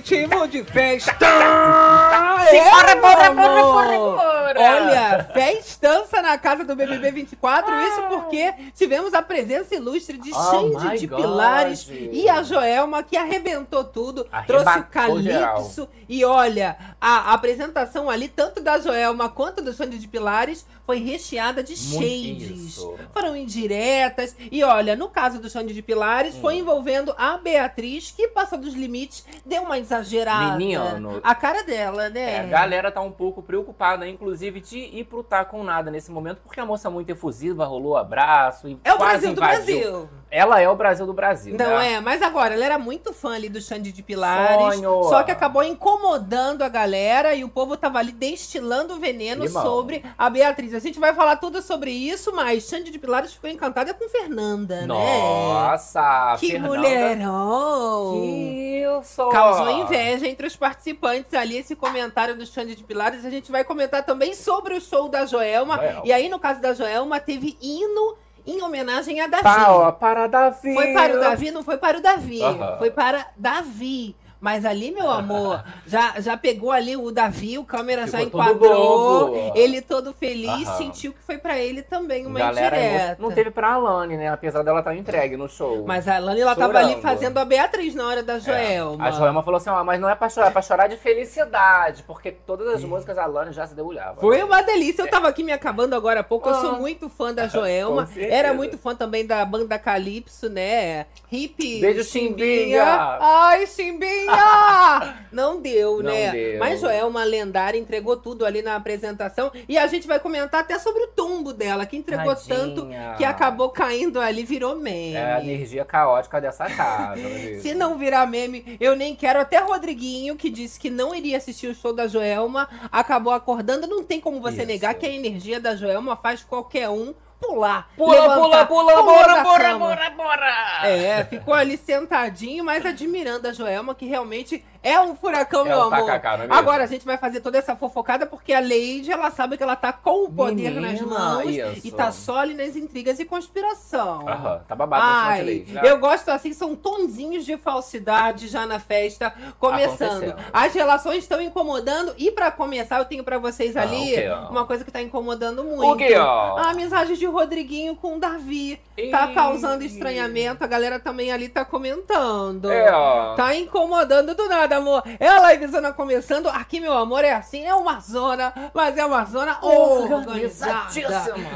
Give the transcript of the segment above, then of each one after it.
ritmo de festa! Simbora, bora, bora, bora, bora! Olha, festança na casa do BBB 24, isso porque tivemos a presença ilustre de Oh Xande my de God. Pilares e a Joelma, que arrebentou tudo, trouxe o geral. Calypso. E olha, a apresentação ali, tanto da Joelma quanto do Xande de Pilares, foi recheada de Muito shades. isso. Foram indiretas. E olha, no caso do Xande de Pilares, foi Hum. envolvendo a Beatriz, que passou dos limites, deu uma exagerada. Menino. A cara dela, É, né? a galera tá um pouco preocupada, inclusive, de ir pro tá com nada nesse momento, porque a moça é muito efusiva, rolou abraço e É o quase Brasil do invadiu. Brasil. Ela é o Brasil do Brasil. Não né? é? Mas agora, ela era muito fã ali do Xande de Pilares. Sonho. Só que acabou incomodando a galera e o povo tava ali destilando veneno sobre a Beatriz. A gente vai falar tudo sobre isso, mas Xande de Pilares ficou encantada com Fernanda, né? Nossa, Que Fernanda, mulherão! Que! Causou inveja entre os participantes ali, esse comentário do Xande de Pilares. A gente vai comentar também sobre o show da Joelma. Joelma. E aí, no caso da Joelma, teve hino em homenagem a Davi. Ó, para Davi. Foi para o Davi, não foi para o Davi. Foi para Davi. Mas ali, meu amor, já, já pegou ali o Davi, o câmera já Ficou todo enquadrou. Ele todo feliz, Aham. sentiu que foi pra ele também uma Galera, indireta. não teve pra Alane, né? Apesar dela estar entregue no show. Mas a Lani, ela tava ali Chorando. fazendo a Beatriz na hora da É. Joelma. A Joelma falou assim, ó, mas não é pra chorar, é pra chorar de felicidade, porque todas as músicas a Alane já se debulhava. Foi uma delícia. Eu tava aqui me acabando agora há pouco. Eu sou Ah. muito fã da Joelma. Era muito fã também da banda Calypso, né? Hip. Beijo, Chimbinha. Ai, Chimbinha! Não deu, Não né? deu. Mas Joelma lendária entregou tudo ali na apresentação. E a gente vai comentar até sobre o tombo dela, que entregou Tadinha. tanto que acabou caindo ali, virou meme. É a energia caótica dessa casa. Se não virar meme, eu nem quero. Até Rodriguinho, que disse que não iria assistir o show da Joelma, acabou acordando. Não tem como você Isso. negar que a energia da Joelma faz qualquer um pular. Pula, pula, pula, bora, bora, bora, bora! É, ficou ali sentadinho, mas admirando a Joelma, que realmente é um furacão, É meu amor. tacacá, é? Agora a gente vai fazer toda essa fofocada porque a Lady, ela sabe que ela tá com o poder Menina, nas mãos isso. e tá só ali nas intrigas e conspiração. Aham, tá babado Ai, né? eu gosto assim, são tonzinhos de falsidade já na festa, começando. As relações estão incomodando e pra começar eu tenho pra vocês Ah, ali o quê, ó? uma coisa que tá incomodando muito. O ó? A amizade de Rodriguinho com o Davi. Tá Ih. causando estranhamento, a galera também ali tá comentando. É, ó. Tá incomodando do nada, amor. É a livezona começando. Aqui, meu amor, é assim. É uma zona, mas é uma zona organizada.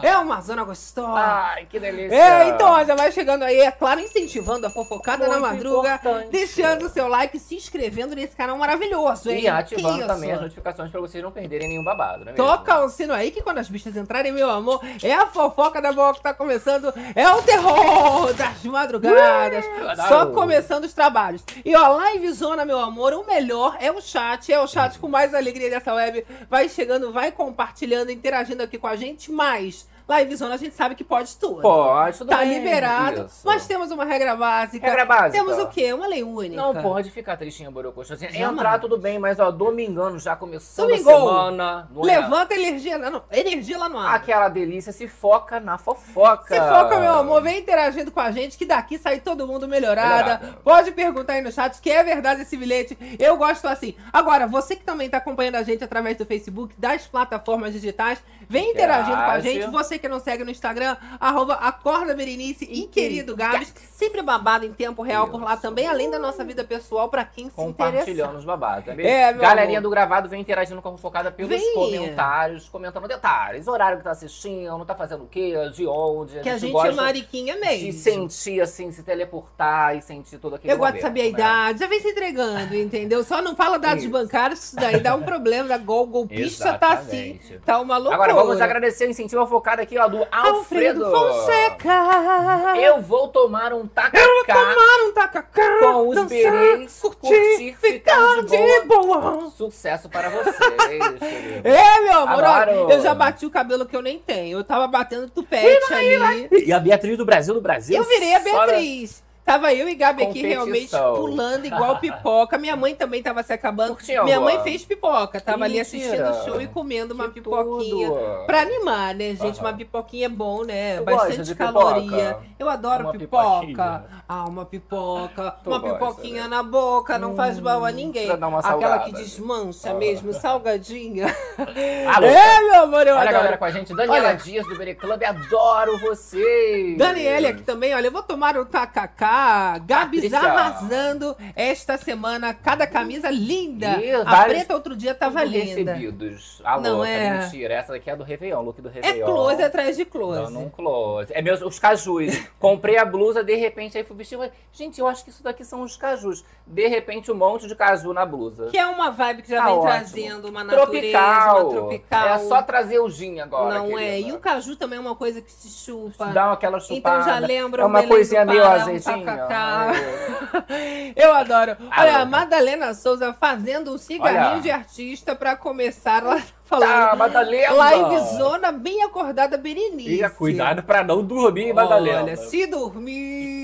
É uma zona gostosa. Ai, que delícia. É, então, já vai chegando aí, é claro, incentivando a fofocada na Muito madruga, importante. deixando o seu like, se inscrevendo nesse canal maravilhoso, hein? E ativando também as notificações pra vocês não perderem nenhum babado, né? Toca o sino aí que quando as bichas entrarem, meu amor, é a fofoca da boa que tá começando, é o terror das madrugadas, adoro. só começando os trabalhos. E ó, live zona, meu amor, o melhor é o chat, é o chat com mais alegria dessa web. Vai chegando, vai compartilhando, interagindo aqui com a gente, mas live zona a gente sabe que pode tudo. Pode, tudo Tá bem. liberado, Isso. mas temos uma regra básica. Regra básica. Temos o quê? Uma lei única. Não pode ficar tristinha, borocochosinha. Jamais. Entrar tudo bem, mas ó, domingano já começou a semana. Não é? Levanta a energia, lá no- energia lá no ar. Aquela delícia, se foca na fofoca. Se foca, meu amor, vem interagindo com a gente, que daqui sai todo mundo melhorada. Melhorada. Pode perguntar aí no chat que é verdade esse bilhete. Eu gosto assim. Agora, você que também tá acompanhando a gente através do Facebook, das plataformas digitais, vem interagindo com a Interage. gente. Você que não segue no Instagram, arroba Acorda Berenice e querido Gabs. Sempre babado em tempo real por lá também, além da nossa vida pessoal, pra quem se Compartilhando interessa. os babados. É, mesmo? É, meu Galerinha amor. do gravado vem interagindo com a fofocada pelos Vem. comentários, comentando detalhes, horário que tá assistindo, tá fazendo o quê, de onde. Que a gente é gosta mariquinha de mesmo. sentir, assim, se teleportar e sentir todo aquele Eu gosto de saber a né? idade, já vem se entregando, entendeu? Só não fala dados Isso. bancários, isso daí dá um problema. Da Gol, golpista tá assim. Tá uma loucura. Agora vamos agradecer o incentivo focado aqui, ó, do Alfredo. Fonseca. Eu vou tomar um tacacá Tomar um tacacá. com os berês, curtir, ficar de boa. Sucesso para vocês, querido. É, meu amor, eu já bati o cabelo que eu nem tenho. Eu tava batendo tupete ali. E a Beatriz do Brasil do Brasil. Eu virei a Beatriz. Tava eu e Gabi aqui Competição. realmente pulando igual pipoca. Minha mãe também tava se acabando. Curtiu, Minha mãe fez pipoca. Tava ali assistindo o show e comendo uma Que pipoquinha. tudo. Pra animar, né, gente? Aham. Uma pipoquinha é bom, né? Tu Bastante caloria. pipoca? Eu adoro Uma pipoca. pipoquinha. Ah, uma pipoca. Tu uma gosta, pipoquinha né? na boca, não faz mal a ninguém. dar uma Aquela que salgada. desmancha Ah. mesmo, salgadinha. Alô, é, meu amor, eu Olha a galera adoro. com a gente. Daniela Olha. Dias do Bere Club, adoro vocês. Daniele aqui também, olha, eu vou tomar um tacacá. Gabi já Patrícia. arrasando esta semana, cada camisa linda. A preta outro dia tava linda. recebidos. Alô, Não não é? é? mentira. Essa daqui é do Réveillon, look do É Réveillon. close atrás de close. Não, não close. É meus, os cajus. Comprei a blusa, de repente, aí fui vestir. Gente, eu acho que isso daqui são os cajus. De repente, um monte de caju na blusa. Que é uma vibe que já Tá vem ótimo. trazendo uma natureza, tropical. uma tropical. É só trazer o gin agora. Não é. querida. E o caju também é uma coisa que se chupa. Dá aquela chupada. Então já lembra É uma coisinha meio azedinha. Ai, Eu adoro. Olha, a Madalena Souza fazendo um cigarrinho Olha. de artista pra começar. Ela tá falando. Tá, Madalena. Live zona bem acordada Berenice. E cuidado pra não dormir, Madalena. Olha, se dormir.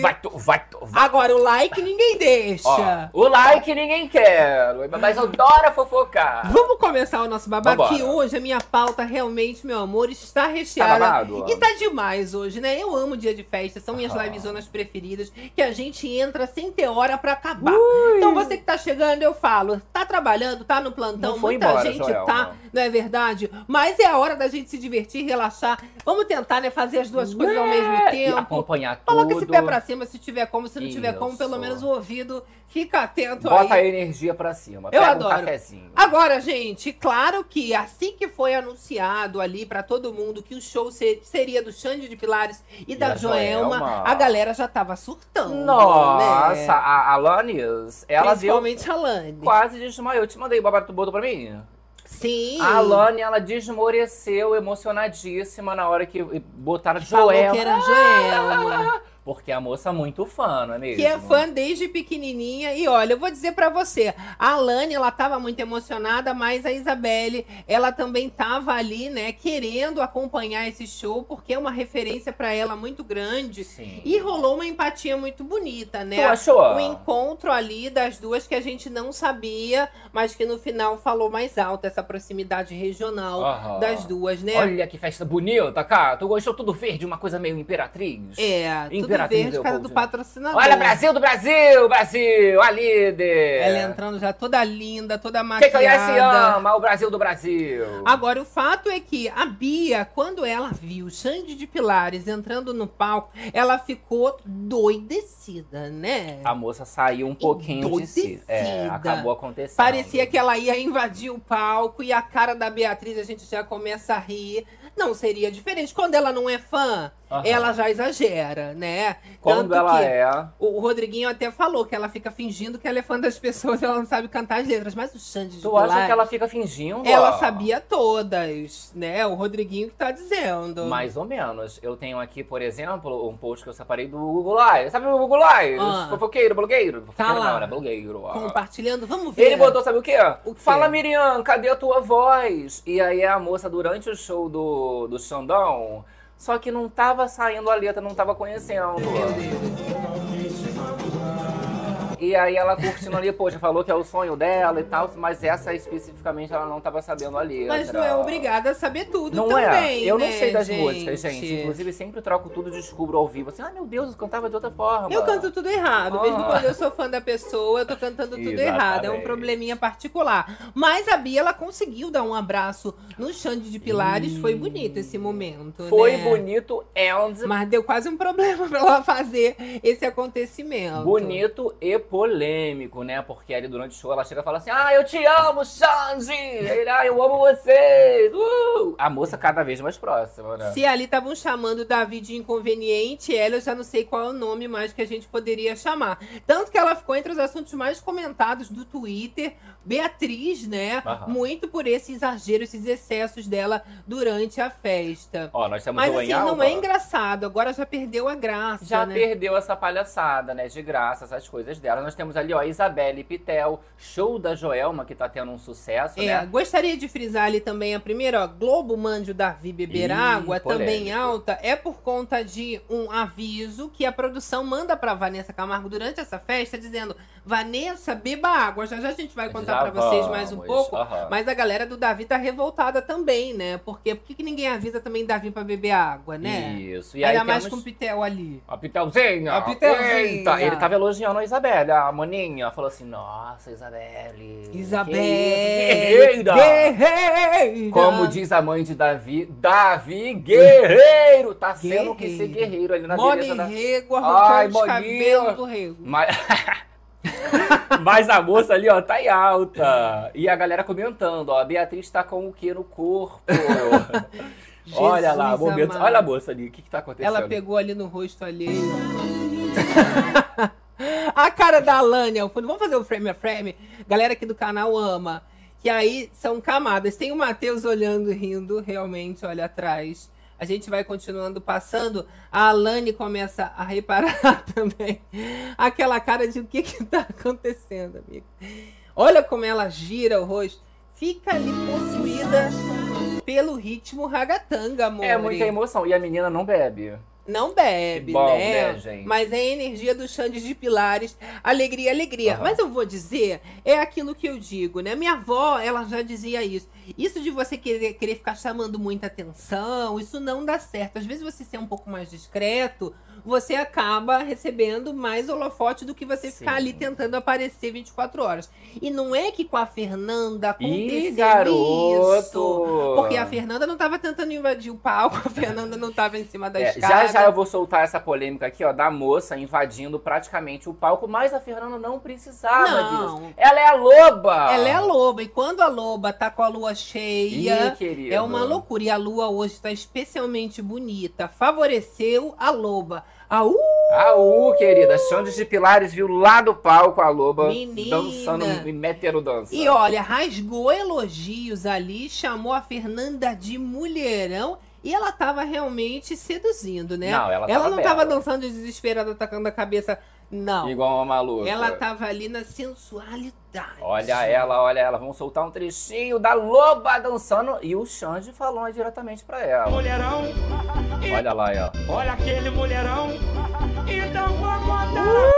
Vai, tu, vai, tu, vai. Agora o like ninguém deixa. Ó, o like ninguém quer, mas eu adoro fofocar. Vamos começar o nosso babado, Vambora. que hoje a minha pauta realmente, meu amor, está recheada. babado? e tá demais hoje, né? Eu amo dia de festa, são minhas Aham. livezonas preferidas, que a gente entra sem ter hora pra acabar. Então você que tá chegando, eu falo, tá trabalhando, tá no plantão, Não muita embora, gente Joelma. tá, não é verdade? Mas é a hora da gente se divertir, relaxar. Vamos tentar, né, fazer as duas coisas ao mesmo E tempo. acompanhar tudo. Coloca esse pé pra cima se tiver como, se não tiver como, Isso. pelo menos o ouvido fica atento Bota aí. a energia pra cima. Eu adoro. um cafezinho. Agora, gente, claro que assim que foi anunciado ali pra todo mundo que o show se- seria do Xande de Pilares e da da Joelma, Joelma. a galera já tava surtando. Nossa, né? a Alanis, ela deu Principalmente a Lani. quase desmaiou. Eu te mandei o babado do boto pra mim. Sim. A Alane, ela desmoreceu, emocionadíssima na hora que botaram Falou Joelma. que era Joelma. Porque a moça é muito fã, não é mesmo? Que é fã desde pequenininha. E olha, eu vou dizer pra você, a Alane, ela tava muito emocionada, mas a Isabelle, ela também tava ali, né, querendo acompanhar esse show, porque é uma referência pra ela muito grande. Sim. E rolou uma empatia muito bonita, né? Tu achou? O encontro ali das duas que a gente não sabia, mas que no final falou mais alto, essa proximidade regional Aham. das duas, né? Olha que festa bonita, cara. Tu gostou tudo verde, uma coisa meio imperatriz? é, tudo Verde por causa do patrocinador. Olha, Brasil do Brasil, Brasil, a líder. Ela entrando já toda linda, toda Quem maquiada. conhece ama o Brasil do Brasil. Agora, o fato é que a Bia, quando ela viu Xande de Pilares entrando no palco, ela ficou doidecida, né? A moça saiu um pouquinho de si. É, acabou acontecendo. Parecia que ela ia invadir o palco e a cara da Beatriz a gente já começa a rir. Não seria diferente. Quando ela não é fã, Aham. ela já exagera, né? Quando Tanto ela que é. O Rodriguinho até falou que ela fica fingindo que ela é fã das pessoas, ela não sabe cantar as letras. Mas o Xande de Tu acha que ela fica fingindo? ela ó? sabia todas, né? O Rodriguinho que tá dizendo. Mais ou menos. Eu tenho aqui, por exemplo, um post que eu separei do Google Live. Sabe o Google Live? Ah. Fofoqueiro, blogueiro. Fofoqueiro lá. não, né? Blogueiro. ó. Compartilhando, vamos ver. Ele botou, sabe o quê? O quê? Fala, Miriam, cadê a tua voz? E aí a moça, durante o show do, do Xandão, só que não tava saindo a letra, não tava conhecendo. E aí ela curtindo ali, poxa, falou que é o sonho dela e tal, mas essa especificamente ela não tava sabendo a letra. Mas não é obrigada a saber tudo Não também, é. Eu né, não sei das gente? músicas, gente. Inclusive, sempre troco tudo, descubro ao vivo. Assim, ah, meu Deus, eu cantava de outra forma. Eu canto tudo errado. Mesmo Ah. quando eu sou fã da pessoa, eu tô cantando tudo Exatamente. errado. É um probleminha particular. Mas a Bia, ela conseguiu dar um abraço no Xande de Pilares. Foi bonito esse momento, Foi né? bonito and Mas deu quase um problema pra ela fazer esse acontecimento. bonito e polêmico, né? Porque ali durante o show ela chega e fala assim: Ah, eu te amo, Xande! Ele, ah, eu amo vocês! Uh! A moça cada vez mais próxima, né? Se ali estavam chamando o Davi de inconveniente, ela eu já não sei qual é o nome mais que a gente poderia chamar. Tanto que ela ficou entre os assuntos mais comentados do Twitter. Beatriz, né? Muito por esse exagero, esses excessos dela durante a festa. Ó, nós temos Mas assim, não é engraçado. Agora já perdeu a graça, Já né? perdeu essa palhaçada, né? De graça, essas coisas dela. Agora nós temos ali, ó, Isabelle Pitel, show da Joelma, que tá tendo um sucesso, É, né? gostaria de frisar ali também a primeira, ó, Globo Mande o Davi beber Ih, água, também polêmico. alta, é por conta de um aviso que a produção manda pra Vanessa Camargo durante essa festa, dizendo, Vanessa, beba água. Já já a gente vai contar pra vocês mais um pouco. aham. Mas a galera do Davi tá revoltada também, né? Porque por que, que ninguém avisa também Davi pra beber água, né? Isso. E aí Ainda mais com o Pitel ali. A Pitelzinha! A Pitelzinha. Eita, Ele tava elogiando a Isabelle, a maninha. Falou assim, nossa, Isabelle. Isabelle. Guerreira! Guerreira! Como diz a mãe de Davi, Davi guerreiro! Tá sendo que ser Guerreiro. guerreiro ali na Mone da... rego, Ai, arrancando cabelos do rego. Mas... Mas a moça ali, ó, tá em alta. E a galera comentando, ó, a Beatriz tá com o que no corpo? Olha lá, amado. Olha a moça ali, o que que tá acontecendo? Ela pegou ali no rosto alheio. a cara da Alane ao fundo. Vamos fazer o frame a frame? Galera aqui do canal ama. Que aí são camadas. Tem o Matheus olhando, rindo, realmente, olha atrás. A gente vai continuando passando. A Alane começa a reparar também aquela cara de o que que tá acontecendo, amigo. Olha como ela gira o rosto. Fica ali possuída pelo ritmo ragatanga, amor. É muita emoção. E a menina não bebe. Não bebe, bom, né? né, gente? Mas é a energia dos Xandes de Pilares. Alegria, alegria. Aham. Mas eu vou dizer, é aquilo que eu digo, né? Minha avó, ela já dizia isso. Isso de você querer, querer ficar chamando muita atenção, isso não dá certo. Às vezes você ser um pouco mais discreto, você acaba recebendo mais holofote do que você ficar Sim. ali tentando aparecer 24 horas. E não é que com a Fernanda Ih, aconteceu garoto! isso. Porque a Fernanda não tava tentando invadir o palco, a Fernanda não tava em cima da É, escada. já já eu vou soltar essa polêmica aqui, ó, da moça invadindo praticamente o palco, mas a Fernanda não precisava Não. disso. Ela é a loba! Ela é a loba, e quando a loba tá com a lua cheia, Ih, é uma loucura. E a lua hoje tá especialmente bonita. Favoreceu a loba. Uh, Aú, querida, Xandes de Pilares viu lá do palco a loba Menina. dançando em métero dança. E olha, rasgou elogios ali, chamou a Fernanda de mulherão. E ela tava realmente seduzindo, né? Não, ela ela tava não bela. tava dançando desesperada, atacando a cabeça. Não. Igual uma maluca. Ela tava ali na sensualidade. Olha ela, olha ela. Vamos soltar um trechinho da loba dançando. E o Xande falou diretamente pra ela. mulherão, Olha lá, ó. olha aquele mulherão, então vamos andar.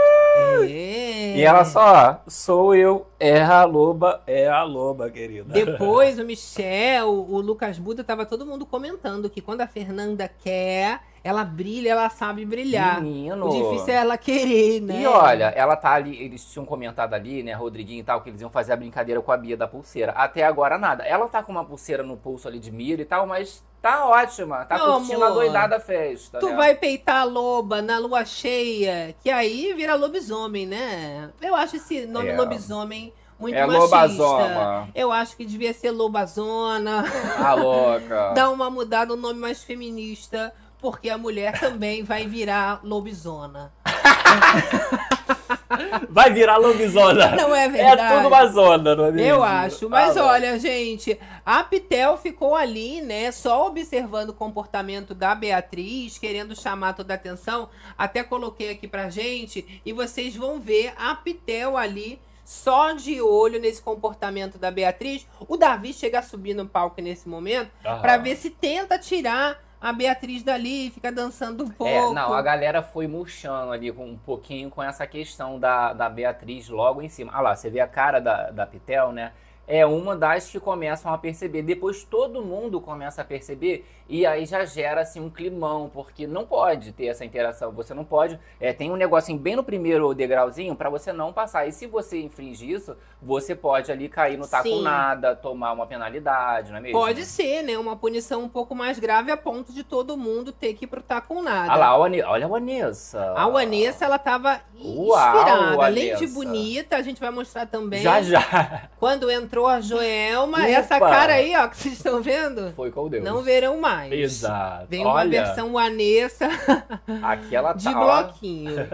E ela só, sou eu, é a loba, é a loba, querida. Depois, o Michel, o Lucas Buda, tava todo mundo comentando que quando a Fernanda quer, ela brilha, ela sabe brilhar. Menino. O difícil é ela querer, né? E olha, ela tá ali, eles tinham comentado ali, né, Rodriguinho e tal, que eles iam fazer a brincadeira com a Bia da pulseira. Até agora nada. Ela tá com uma pulseira no pulso ali de mira e tal, mas tá ótima. Tá Meu curtindo a amor, doidada festa, Tu né? vai peitar a loba na lua cheia, que aí vira lobisomem, né? Eu acho esse nome É. lobisomem muito É machista. lobazoma. Eu acho que devia ser lobazona. Ah, louca. Dá uma mudada, um nome mais feminista, porque a mulher também vai virar lobisona. Vai virar lobisona. Não é É verdade? tudo uma zona, não é mesmo? Eu acho. Mas Ah, olha, gente, a Pitel ficou ali, né, só observando o comportamento da Beatriz, querendo chamar toda a atenção. Até coloquei aqui pra gente e vocês vão ver a Pitel ali. Só de olho nesse comportamento da Beatriz. O Davi chega a subir no palco nesse momento pra ver se tenta tirar a Beatriz dali, fica dançando um pouco. É, não, a galera foi murchando ali com um pouquinho com essa questão da, da Beatriz logo em cima. Ah lá, você vê a cara da, da Pitel, né? É uma das que começam a perceber. Depois todo mundo começa a perceber e aí já gera assim um climão, porque não pode ter essa interação. Você não pode. É, tem um negocinho bem no primeiro degrauzinho pra você não passar. E se você infringir isso, você pode ali cair no taco Sim. nada, tomar uma penalidade, não é mesmo? Pode ser, né? Uma punição um pouco mais grave a ponto de todo mundo ter que ir pro tá com nada. Ah lá, olha a Vanessa. A Vanessa, ela tava Uau, inspirada. Além de bonita, a gente vai mostrar também. Já já. Quando entrou a Joelma, Upa. essa cara aí, ó, que vocês estão vendo, Foi com Deus. não verão mais. Exato. Vem uma Olha, versão Vanessa aqui ela de tá. ó. bloquinho.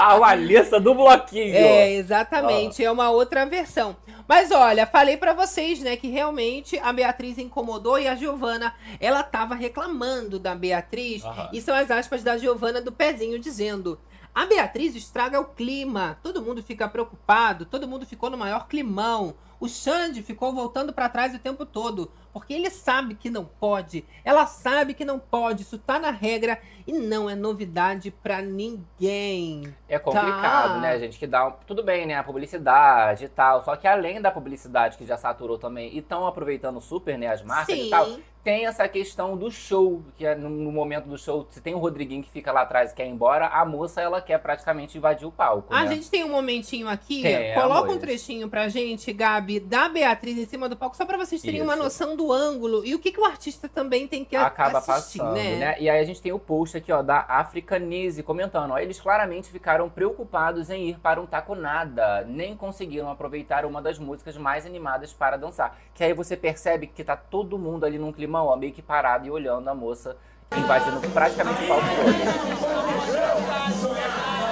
A Vanessa do bloquinho. É, exatamente. É uma outra versão. Mas olha, falei pra vocês, né, que realmente a Beatriz incomodou e a Giovana, ela tava reclamando da Beatriz. E são as aspas da Giovana do pezinho dizendo: A Beatriz estraga o clima. Todo mundo fica preocupado, todo mundo ficou no maior climão. O Xande ficou voltando para trás o tempo todo, porque ele sabe que não pode. Ela sabe que não pode. Isso tá na regra e não é novidade para ninguém. É complicado, Tá. né, gente? Que dá. Tudo bem, né? A publicidade e tal. Só que além da publicidade que já saturou também e estão aproveitando super, né? As marcas Sim. e tal. Tem essa questão do show, que é no, momento do show, se tem o Rodriguinho que fica lá atrás e quer ir embora, a moça ela quer praticamente invadir o palco. A né? gente tem um momentinho aqui. Tem, Coloca um trechinho pra gente, Gabi, da Beatriz em cima do palco, só pra vocês terem uma Isso. noção do ângulo e o que, que o artista também tem que acaba assistir, passando, né? né? E aí a gente tem o post aqui, ó, da Africanise comentando, ó, eles claramente ficaram preocupados em ir para um taco nada, nem conseguiram aproveitar uma das músicas mais animadas para dançar. Que aí você percebe que tá todo mundo ali num climão, ó, meio que parado e olhando a moça invadindo praticamente o palco todo.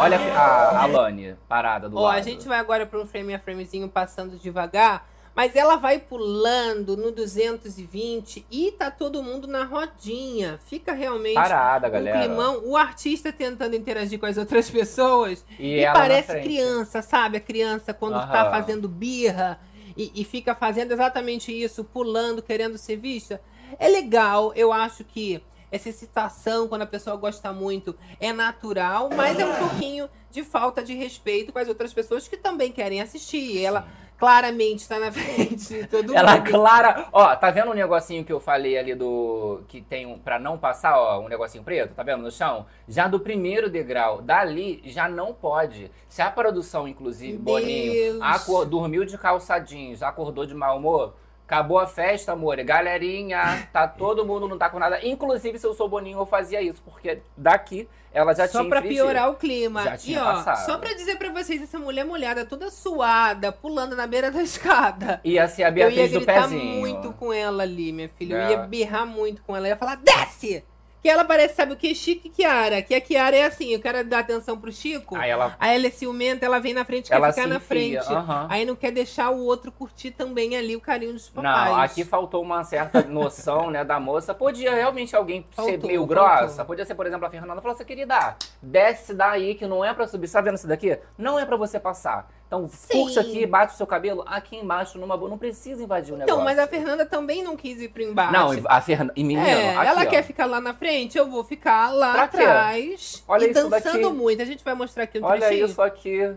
Olha a, a, Lani parada do Ó, a gente vai agora para um frame a framezinho passando devagar, mas ela vai pulando no 220 e tá todo mundo na rodinha. Fica realmente Parada, um galera. climão. O artista tentando interagir com as outras pessoas E, E, parece criança, sabe? A criança quando tá Aham. fazendo birra e, e fica fazendo exatamente isso, pulando, querendo ser vista. É legal, eu acho que essa excitação, quando a pessoa gosta muito, é natural, mas é um pouquinho de falta de respeito com as outras pessoas que também querem assistir. E ela claramente está na frente de todo Ela mundo. clara. Ó, tá vendo o negocinho que eu falei ali do. Que tem um. Pra não passar, ó, um negocinho preto, tá vendo no chão? Já do primeiro degrau, dali já não pode. Se a produção, inclusive, Deus. Boninho, acor- dormiu de calçadinhos, acordou de mau humor. Acabou a festa, amor. Galerinha, tá todo mundo não tá com nada. Inclusive, se eu sou Boninho, eu fazia isso, porque daqui ela já só tinha pra infringido. piorar o clima. Já e tinha ó, passado. só pra dizer pra vocês, essa mulher molhada, toda suada, pulando na beira da escada. Ia ser a eu ia Beatriz do gritar pezinho. muito com ela ali, minha filha. Eu É. ia berrar muito com ela. Eu ia falar, desce! Que ela parece, sabe o que? Chique e Kiara. Que a Kiara é assim, eu quero dar atenção pro Chico. Aí ela. Aí ela é ciumenta, ela vem na frente, quer ficar na frente. aham. Aí não quer deixar o outro curtir também ali o carinho dos Não, papais. aqui faltou uma certa noção, né, da moça. Podia realmente alguém ser Faltou, meio faltou. grossa. Podia ser, por exemplo, a Fernanda falou assim, querida, desce daí que não é pra subir. Tá vendo isso daqui? Não é pra você passar. Então, Sim. puxa aqui, bate o seu cabelo aqui embaixo numa boa. Não precisa invadir o negócio. Então, mas a Fernanda também não quis ir pro embate. Não, a Fernanda... E menino, É, aqui, ela ó. quer ficar lá na frente, eu vou ficar lá Pra quê? atrás. Olha e isso dançando daqui. muito. A gente vai mostrar aqui um Olha trechinho. isso aqui.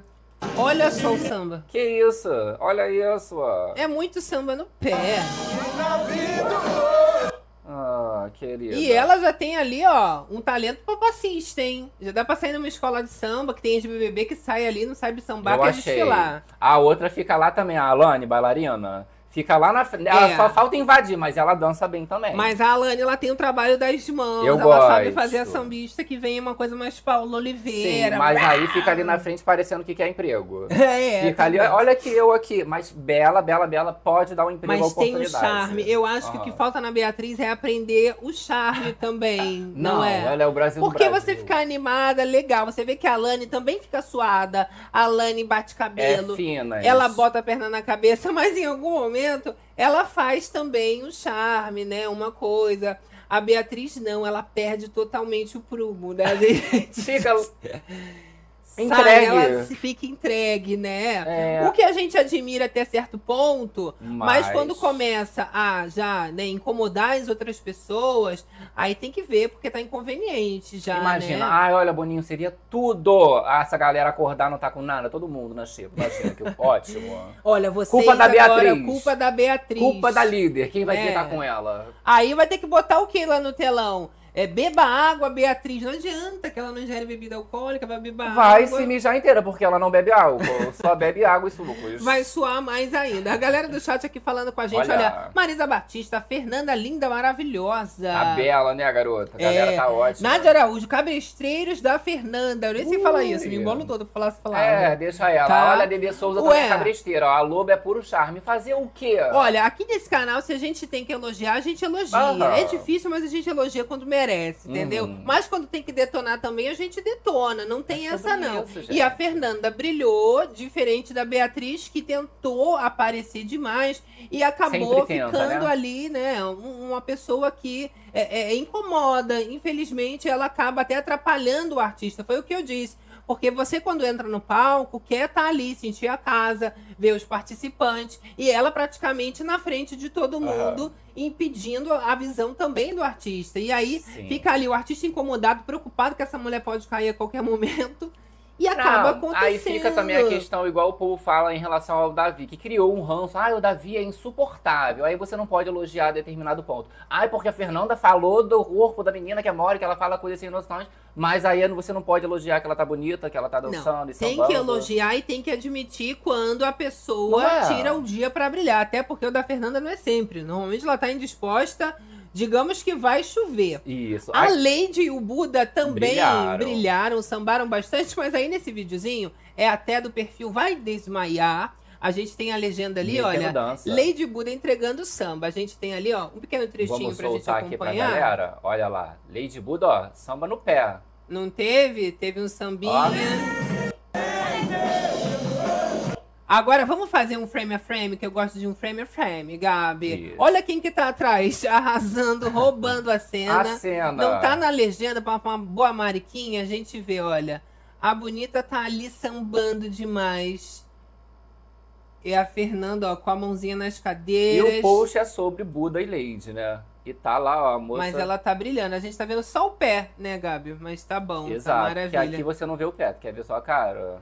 Olha só o samba. Que isso? Olha isso, ó. É muito samba no pé. Ah, querida. E ela já tem ali, ó, um talento pra passista, hein? Já dá pra sair numa escola de samba, que tem as BBB que sai ali, não sabe sambar, Eu quer achei. desfilar. A outra fica lá também, a Alane, bailarina. Fica lá na frente. Ela É. só falta invadir, mas ela dança bem também. Mas a Alane, ela tem o trabalho das mãos. Eu ela sabe gosto. fazer a sambista que vem uma coisa mais Paulo Sim, Oliveira. mas aí fica ali na frente parecendo que quer emprego. É, Fica ali, olha que eu aqui. Mas bela, bela, bela, pode dar um emprego Mas tem o charme. Eu acho que o que falta na Beatriz é aprender o charme também. Não, Não, é? ela é o Brasil Porque Brasil. você ficar animada, legal. Você vê que a Alane também fica suada. A Alane bate É cabelo. fina. ela isso. bota a perna na cabeça, mas em algum momento ela faz também o charme, né? Uma coisa. A Beatriz não, ela perde totalmente o prumo, né, gente? Fica Sai, entregue. ela se fica entregue, né? É. O que a gente admira até certo ponto, mas, Mas- quando começa a já né, incomodar as outras pessoas, aí tem que ver, porque tá inconveniente já, Imagina, né? ai, olha, Boninho, seria tudo essa galera acordar não tá com nada, todo mundo na xepa. Imagina, que ótimo. Olha, vocês Culpa da agora, Beatriz. culpa da Beatriz. Culpa da líder, quem vai É. estar com ela? Aí vai ter que botar o que lá no telão? É, beba água, Beatriz. Não adianta que ela não ingere bebida alcoólica, vai beber Vai água. se mijar inteira, porque ela não bebe álcool, só bebe água e sucos. Vai suar mais ainda. A galera do chat aqui falando com a gente, olha, Olha. Marisa Batista, Fernanda linda, maravilhosa. Tá bela, né, garota? A galera É. tá ótima. Nádia Araújo, cabestreiros da Fernanda. Eu nem sei falar isso, me Ui. embolo todo pra falar essa palavra. É, deixa ela. Tá. Olha, a Dede Souza Ué. também é cabresteira. Ó. A Lobo é puro charme. Fazer o quê? Olha, aqui nesse canal, se a gente tem que elogiar, a gente elogia. Aham. É difícil, mas a gente elogia quando merece, entendeu? Uhum. Mas quando tem que detonar também, a gente detona. Não tem É essa, sobre não. isso, e a Fernanda brilhou, diferente da Beatriz, que tentou aparecer demais e acabou tenta, ficando né? ali, né? um- Uma pessoa que é, é, incomoda. Infelizmente, ela acaba até atrapalhando o artista. Foi o que eu disse. Porque você, quando entra no palco, quer estar ali, sentir a casa, ver os participantes. E ela praticamente na frente de todo mundo, impedindo a visão também do artista. E aí Sim. fica ali o artista incomodado, preocupado que essa mulher pode cair a qualquer momento. E acaba Não, acontecendo. Aí fica também a questão, igual o povo fala em relação ao Davi, que criou um ranço. Ah, o Davi é insuportável. Aí você não pode elogiar determinado ponto. Ai, porque a Fernanda falou do corpo da menina que é mole, que ela fala coisas sem noções. Mas aí você não pode elogiar que ela tá bonita, que ela tá dançando Não, e tem que elogiar e tem que admitir quando a pessoa é? tira o dia pra brilhar. Até porque o da Fernanda não é sempre. Normalmente ela tá indisposta, digamos que vai chover. Isso. A Lady e o Buda também Brilharam. brilharam. sambaram bastante, mas aí nesse videozinho é até do perfil Vai Desmaiar. A gente tem a legenda ali, Metendo olha. dança. Lady Buda entregando samba. A gente tem ali, ó, um pequeno trechinho Vamos pra gente soltar aqui pra acompanhar. galera. Olha lá. Lady Buda, ó, samba no pé. Não teve? Teve um sambinha. Ó. Agora vamos fazer um frame a frame, que eu gosto de um frame a frame, Gabi. Isso. Olha quem que tá atrás, arrasando, roubando a cena. A cena. Não tá na legenda pra uma boa mariquinha, a gente vê, olha. A bonita tá ali sambando demais. E a Fernanda, ó, com a mãozinha nas E cadeiras. o post é sobre Buda e Lady, né? E tá lá, ó, a moça. Mas ela tá brilhando. A gente tá vendo só o pé, né, Gabi? Mas tá bom, tá Exato. que maravilha. aqui você não vê o pé, quer ver só a cara.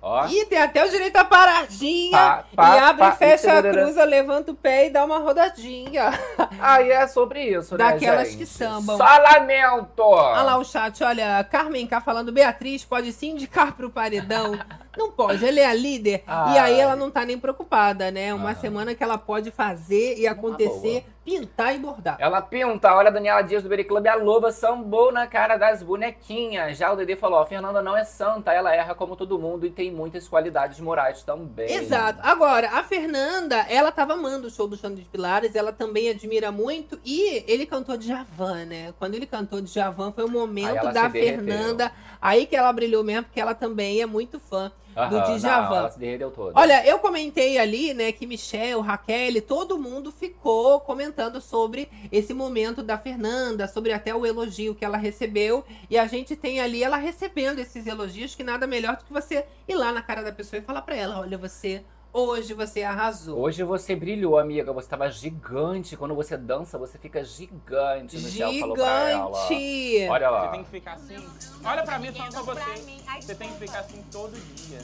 Ó. Ih, tem até o direito à paradinha. Pá, pá, e abre pá, e fecha a tarará. cruza, levanta o pé e dá uma rodadinha. Aí é sobre isso, né, Daquelas gente? que sambam. Só lamento! Olha lá o chat, olha, Carmen K falando, Beatriz pode se indicar pro paredão. Não pode, ela é a líder. E Ai. aí ela não tá nem preocupada, né? Uma Ah. semana que ela pode fazer e acontecer, pintar e bordar. Ela pinta, olha a Daniela Dias do Berry Club, a loba sambou na cara das bonequinhas. Já o Dedê falou, ó, Fernanda não é santa, ela erra como todo mundo e tem muitas qualidades morais também. Exato. Agora, a Fernanda, ela tava amando o show do Xande de Pilares, ela também admira muito. E ele cantou de Javan, né? Quando ele cantou de Javan, foi o momento da. Fernanda. Aí que ela brilhou mesmo, porque ela também é muito fã do Aham, Djavan. não, ela se derreteu toda. Olha, eu comentei ali, né, que Michel, Raquel, todo mundo ficou comentando sobre esse momento da Fernanda, sobre até o elogio que ela recebeu. E a gente tem ali ela recebendo esses elogios, que nada melhor do que você ir lá na cara da pessoa e falar pra ela: olha, você, hoje você arrasou. Hoje você brilhou, amiga. Você tava gigante. Quando você dança, você fica gigante. Michel falou pra ela. Gigante! Olha Você lá. tem que ficar assim. Olha pra mim, falando pra você. Você tem que ficar assim todo dia.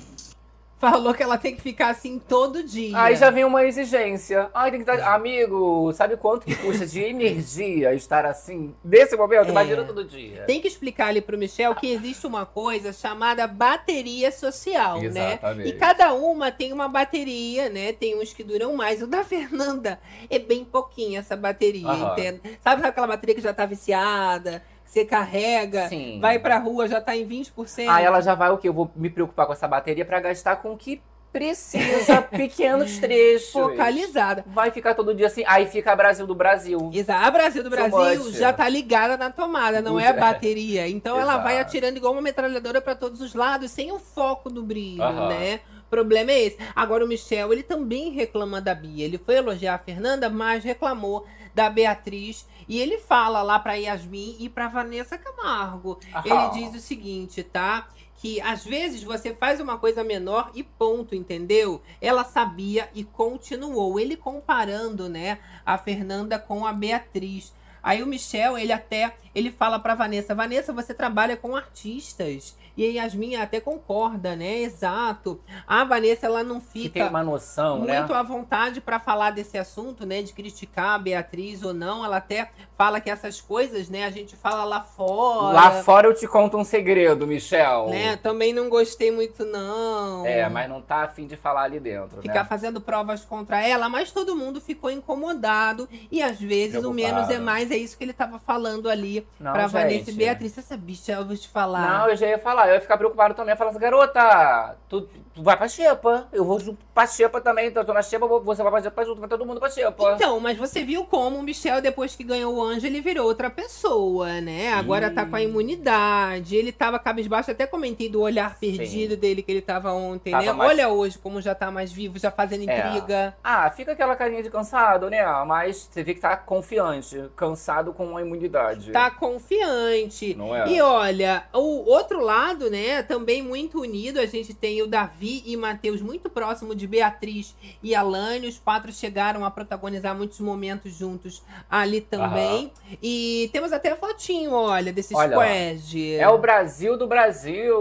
Falou que ela tem que ficar assim todo dia. Aí já vem uma exigência. Ai, tem que estar. Amigo, sabe quanto que custa de energia estar assim? Desse momento? É. Imagina todo dia. Tem que explicar ali pro Michel que existe uma coisa chamada bateria social, né? Exatamente. E cada uma tem uma bateria, né? Tem uns que duram mais. O da Fernanda é bem pouquinho essa bateria, Aham. entende? Sabe aquela bateria que já tá viciada, você carrega, Sim. vai pra rua, já tá em 20%? Aí ela já vai o quê? Eu vou me preocupar com essa bateria pra gastar com o que precisa, pequenos trechos. focalizada. Vai ficar todo dia assim. Aí fica Brasil do Brasil. Exato. A Brasil do Brasil já tá ligada na tomada, não é a Exato. bateria. Então ela vai atirando igual uma metralhadora pra todos os lados, sem o foco do brilho, Aham. né? O problema é esse. Agora o Michel, ele também reclama da Bia. Ele foi elogiar a Fernanda, mas reclamou da Beatriz. E ele fala lá pra Yasmin e pra Vanessa Camargo. Ele diz o seguinte, tá? Que às vezes você faz uma coisa menor e ponto, entendeu? Ela sabia e continuou. Ele comparando, né, a Fernanda com a Beatriz. Aí o Michel, ele até, ele fala pra Vanessa, Vanessa, você trabalha com artistas. E a Yasmin até concorda, né? Exato. A Vanessa, ela não Que tem fica uma noção, né? muito à vontade pra falar desse assunto, né? De criticar a Beatriz ou não. Ela até fala que essas coisas, né? A gente fala lá fora. Lá fora eu te conto um segredo, Michel. Né? Também não gostei muito, não. É, mas não tá afim de falar ali dentro, Ficar né? fazendo provas contra ela, mas todo mundo ficou incomodado. E às vezes o Preocupado. menos é mais, é isso que ele tava falando ali Não, pra Vanessa e gente. Beatriz. Essa bicha, eu vou te falar. Não, eu já ia falar, eu ia ficar preocupado também. Falar assim, garota, tu, tu vai pra Xepa. Eu vou junto pra Xepa também. Então eu tô na Xepa, você vai pra Xepa junto, vai todo mundo pra Xepa. Então, mas você viu como o Michel, depois que ganhou o anjo, ele virou outra pessoa, né? Agora tá com a imunidade. Ele tava cabisbaixo, até comentei do olhar Sim. perdido dele que ele tava ontem, Tava né? mais- Olha hoje como já tá mais vivo, já fazendo É. intriga. Ah, fica aquela carinha de cansado, né? Mas você vê que tá confiante, cansado com a imunidade. Tá confiante. Não é? E olha, o outro lado, né, também muito unido, a gente tem o Davi e Matheus muito próximo de Beatriz e Alane. Os quatro chegaram a protagonizar muitos momentos juntos ali também. E temos até fotinho, olha, desse Olha squad. É o Brasil do Brasil.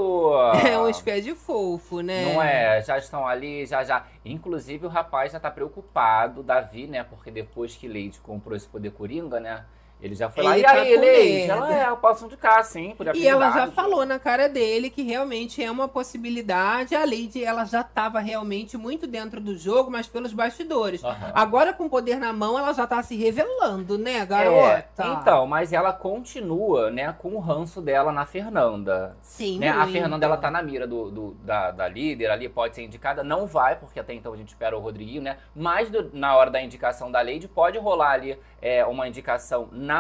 É um squad fofo, né? Não é? Já estão ali, já já. Inclusive o rapaz já tá preocupado, Davi, né? Porque depois que Leide comprou esse poder coringa, né? Ele já foi lá. Ele E tá aí, medo. Ela é, eu posso indicar, sim, por E ela já falou na cara dele que realmente é uma possibilidade. A Lady, ela já estava realmente muito dentro do jogo, mas pelos bastidores. Aham. Agora, com o poder na mão, ela já tá se revelando, né, garota? É, então, mas ela continua, né, com o ranço dela na Fernanda. Sim, Né? A. Fernanda, ela tá na mira do, do- da, da líder ali, pode ser indicada. Não vai, porque até então a gente espera o Rodriguinho, né? Mas do- na hora da indicação da Lady, pode rolar ali é, uma indicação na,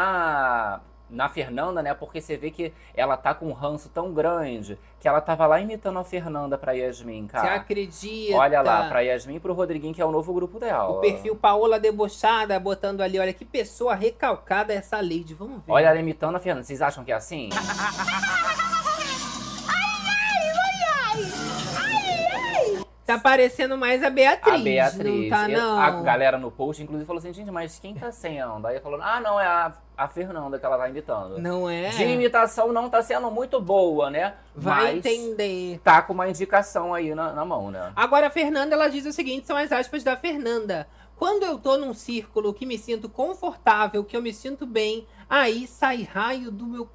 na Fernanda, né? Porque você vê que ela tá com um ranço tão grande que ela tava lá imitando a Fernanda pra Yasmin, Você cara. acredita? Olha lá, pra Yasmin e pro Rodriguinho, que é o novo grupo dela. O perfil Paola debochada, botando ali, olha que pessoa recalcada essa Lady. Vamos ver. Olha ela imitando a Fernanda. Vocês acham que é assim? Tá parecendo mais a Beatriz. A Beatriz. Não tá, Eu- não. A galera no post, inclusive, falou assim, gente, mas quem tá sendo? Aí falou, ah, não, é a, a Fernanda que ela tá imitando. Não é? De imitação não tá sendo muito boa, né? Vai mas entender. tá com uma indicação aí na, na mão, né? Agora a Fernanda, ela diz o seguinte, são as aspas da Fernanda. Quando eu tô num círculo que me sinto confortável, que eu me sinto bem, aí sai raio do meu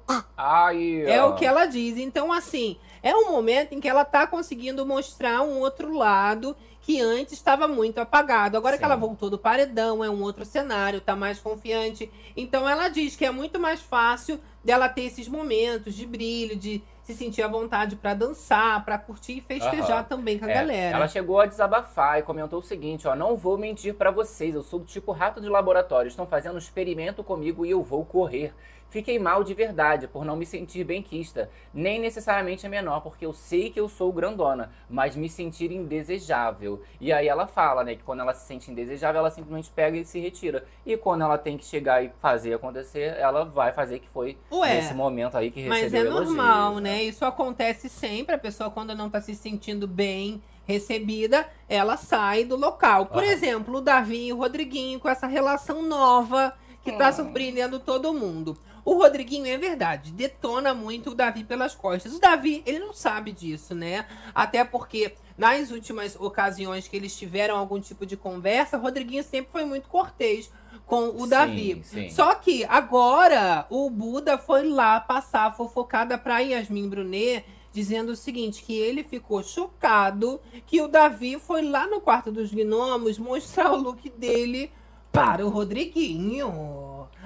É ó. o que ela diz. Então, assim, é um momento em que ela tá conseguindo mostrar um outro lado que antes estava muito apagado. Agora que Sim. ela voltou do paredão, é um outro cenário, tá mais confiante. Então ela diz que é muito mais fácil dela ter esses momentos de brilho, de se sentir à vontade pra dançar, pra curtir e festejar Aham. também com a É, galera. Ela chegou a desabafar e comentou o seguinte, ó, não vou mentir pra vocês, eu sou do tipo rato de laboratório, estão fazendo um experimento comigo e eu vou correr. Fiquei mal de verdade por não me sentir benquista, nem necessariamente a menor, porque eu sei que eu sou grandona, mas me sentir indesejável. E aí ela fala, né, que quando ela se sente indesejável, ela simplesmente pega e se retira. E quando ela tem que chegar e fazer acontecer, ela vai fazer que foi Ué, nesse momento aí que recebeu Mas é elogios, normal, né? Isso acontece sempre. A pessoa, quando não tá se sentindo bem recebida, ela sai do local. Por exemplo, o Davi e o Rodriguinho com essa relação nova que tá Hum. surpreendendo todo mundo. O Rodriguinho, é verdade, detona muito o Davi pelas costas. O Davi, ele não sabe disso, né? Até porque nas últimas ocasiões que eles tiveram algum tipo de conversa, o Rodriguinho sempre foi muito cortês com o Sim, Davi. sim. Só que agora o Buda foi lá passar a fofocada pra Yasmin Brunet, dizendo o seguinte: que ele ficou chocado que o Davi foi lá no quarto dos gnomos mostrar o look dele para o Rodriguinho.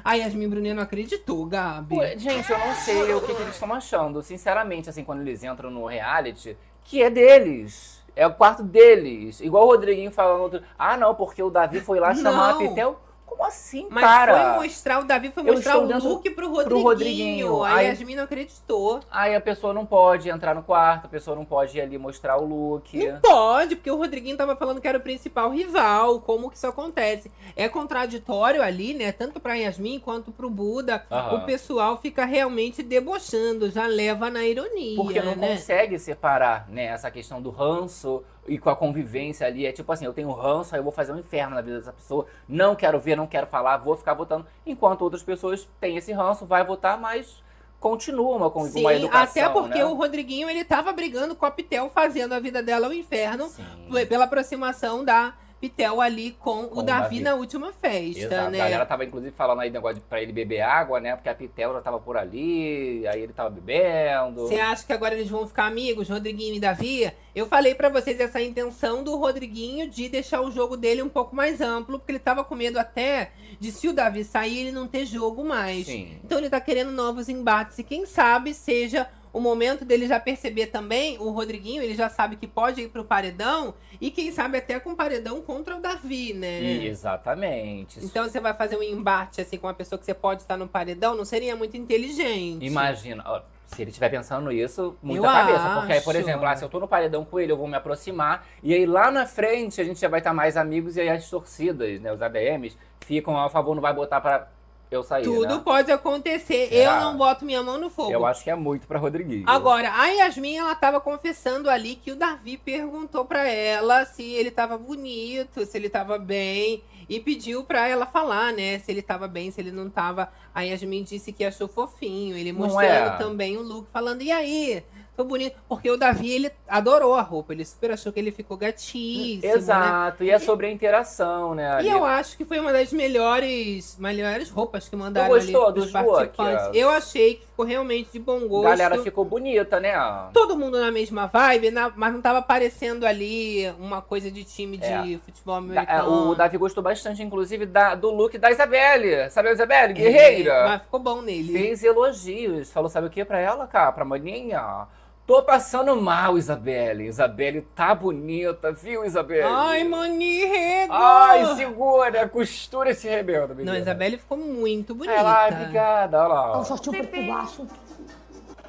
A Yasmin Brunet não acreditou, Gabi. Ué, gente, eu não sei o que, que eles estão achando. Sinceramente, assim, quando eles entram no reality, que é deles. É o quarto deles. Igual o Rodriguinho falando outro. Ah, não, porque o Davi foi lá chamar a Não. Pitel. Como assim, Mas cara? foi mostrar, o Davi foi mostrar o dentro look pro pro Rodriguinho. Rodriguinho. A Aí- Yasmin não acreditou. Aí a pessoa não pode entrar no quarto, a pessoa não pode ir ali mostrar o look. Não pode, porque o Rodriguinho tava falando que era o principal rival. Como que isso acontece? É contraditório ali, né? Tanto pra Yasmin quanto pro Buda. Aham. O pessoal fica realmente debochando, já leva na ironia, Porque não né? consegue separar, né, essa questão do ranço e com a convivência ali. É tipo assim, eu tenho ranço, aí eu vou fazer um inferno na vida dessa pessoa. Não quero ver, não quero falar, vou ficar votando. Enquanto outras pessoas têm esse ranço, vai votar, mas continua uma, com- Sim, uma educação, até porque né? o Rodriguinho, ele tava brigando com a Pitel, fazendo a vida dela um inferno, Sim. pela aproximação da Pitel ali com, Com o Davi, Davi. na última festa, Exato. né? A galera tava inclusive falando aí negócio de, pra ele beber água, né? Porque a Pitel já tava por ali, aí ele tava bebendo. Você acha que agora eles vão ficar amigos, Rodriguinho e Davi? Eu falei pra vocês essa intenção do Rodriguinho de deixar o jogo dele um pouco mais amplo, porque ele tava com medo até de se o Davi sair, ele não ter jogo mais. Sim. Então ele tá querendo novos embates e quem sabe seja o momento dele já perceber também, o Rodriguinho, ele já sabe que pode ir pro paredão e quem sabe até com paredão contra o Davi, né? Exatamente. Então você vai fazer um embate assim com uma pessoa que você pode estar no paredão, não seria muito inteligente. Imagina, ó, se ele estiver pensando isso, muita Eu cabeça. Porque aí, por acho. exemplo, ah, se eu tô no paredão com ele, eu vou me aproximar. E aí lá na frente a gente já vai estar mais amigos e aí as torcidas, né, os ADMs, ficam a favor, não vai botar pra eu sair, Tudo né? pode acontecer. Será? Eu não boto minha mão no fogo. Eu acho que é muito pra Rodriguinho. Agora, a Yasmin, ela tava confessando ali que o Davi perguntou pra ela se ele tava bonito, se ele tava bem, e pediu pra ela falar, né, se ele tava bem, se ele não tava. A Yasmin disse que achou fofinho, ele mostrando é? também o look, falando, e aí? Tô bonito. Porque o Davi, ele adorou a roupa, ele super achou que ele ficou gatíssimo, né? Exato, e é sobre a interação, né? E ali. eu acho que foi uma das melhores, melhores roupas que mandaram gostou ali dos participantes. Eu achei que ficou realmente de bom gosto. A galera ficou bonita, né? Todo mundo na mesma vibe, na- mas não tava parecendo ali uma coisa de time de É. futebol Da- americano. o Davi gostou bastante, inclusive, da- do look da Isabelle. Sabe a Isabelle? Guerreira. É, mas ficou bom nele. Fez elogios. Falou, sabe o que pra ela, cara? Pra maninha? Tô passando mal, Isabelle. Isabelle tá bonita, viu, Isabelle? Ai, mani, rego! Ai, segura, costura esse rebelde, menina. Não, Isabelle ficou muito bonita. Ela, ai, obrigada, olha lá. ó. shortinho preto por baixo.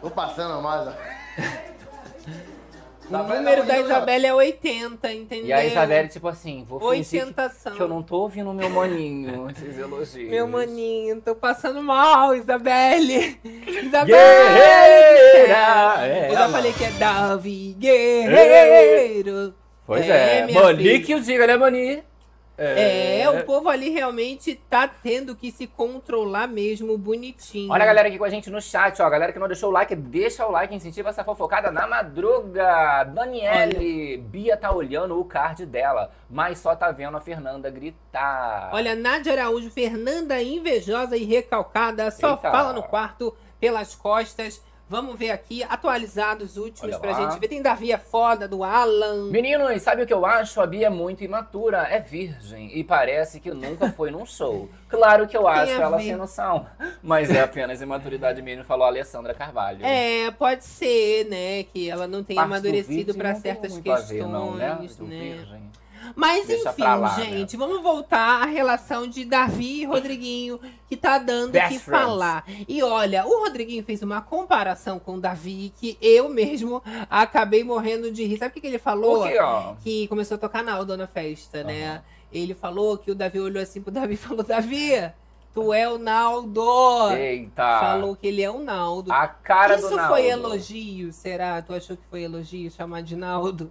Tô passando mais, ó. O número da Isabelle é 80, entendeu? E a Isabelle, tipo assim, vou fingir que, que eu não tô ouvindo o meu maninho, esses elogios. Meu maninho, tô passando mal, Isabelle. Isabelle! Guerreira! É, Eu já falei que é Davi Guerreiro. Pois é, minha Mani filha. que o diga, né, Mani? É, o povo ali realmente tá tendo que se controlar mesmo bonitinho. Olha a galera aqui com a gente no chat, ó. Galera que não deixou o like, deixa o like, incentiva essa fofocada na madruga. Daniele, Bia tá olhando o card dela, mas só tá vendo a Fernanda gritar. Olha, Nádia Araújo, Fernanda invejosa e recalcada, só Eita. fala no quarto pelas costas. Vamos ver aqui, atualizados os últimos pra gente ver. Tem Davi é foda, do Alan. Meninos, sabe o que eu acho? A Bia é muito imatura, é virgem e parece que nunca foi num show. Claro que eu acho a ela sem noção, mas é apenas imaturidade mesmo, falou a Alessandra Carvalho. É, pode ser, né, que ela não tenha Parte do amadurecido tem certas questões, ver, não, né? né? Mas Deixa enfim, lá, né? gente, vamos voltar à relação de Davi e Rodriguinho, que tá dando o que falar. E olha, o Rodriguinho fez uma comparação com o Davi que eu mesmo acabei morrendo de rir. Sabe o que, ele falou? O que? Que começou a tocar Naldo na festa, né? Ele falou que o Davi olhou assim pro Davi e falou: Davi, tu é o Naldo. Eita! Falou que ele é o Naldo. A cara Isso do Naldo. foi elogio, será? Tu achou que foi elogio chamar de Naldo?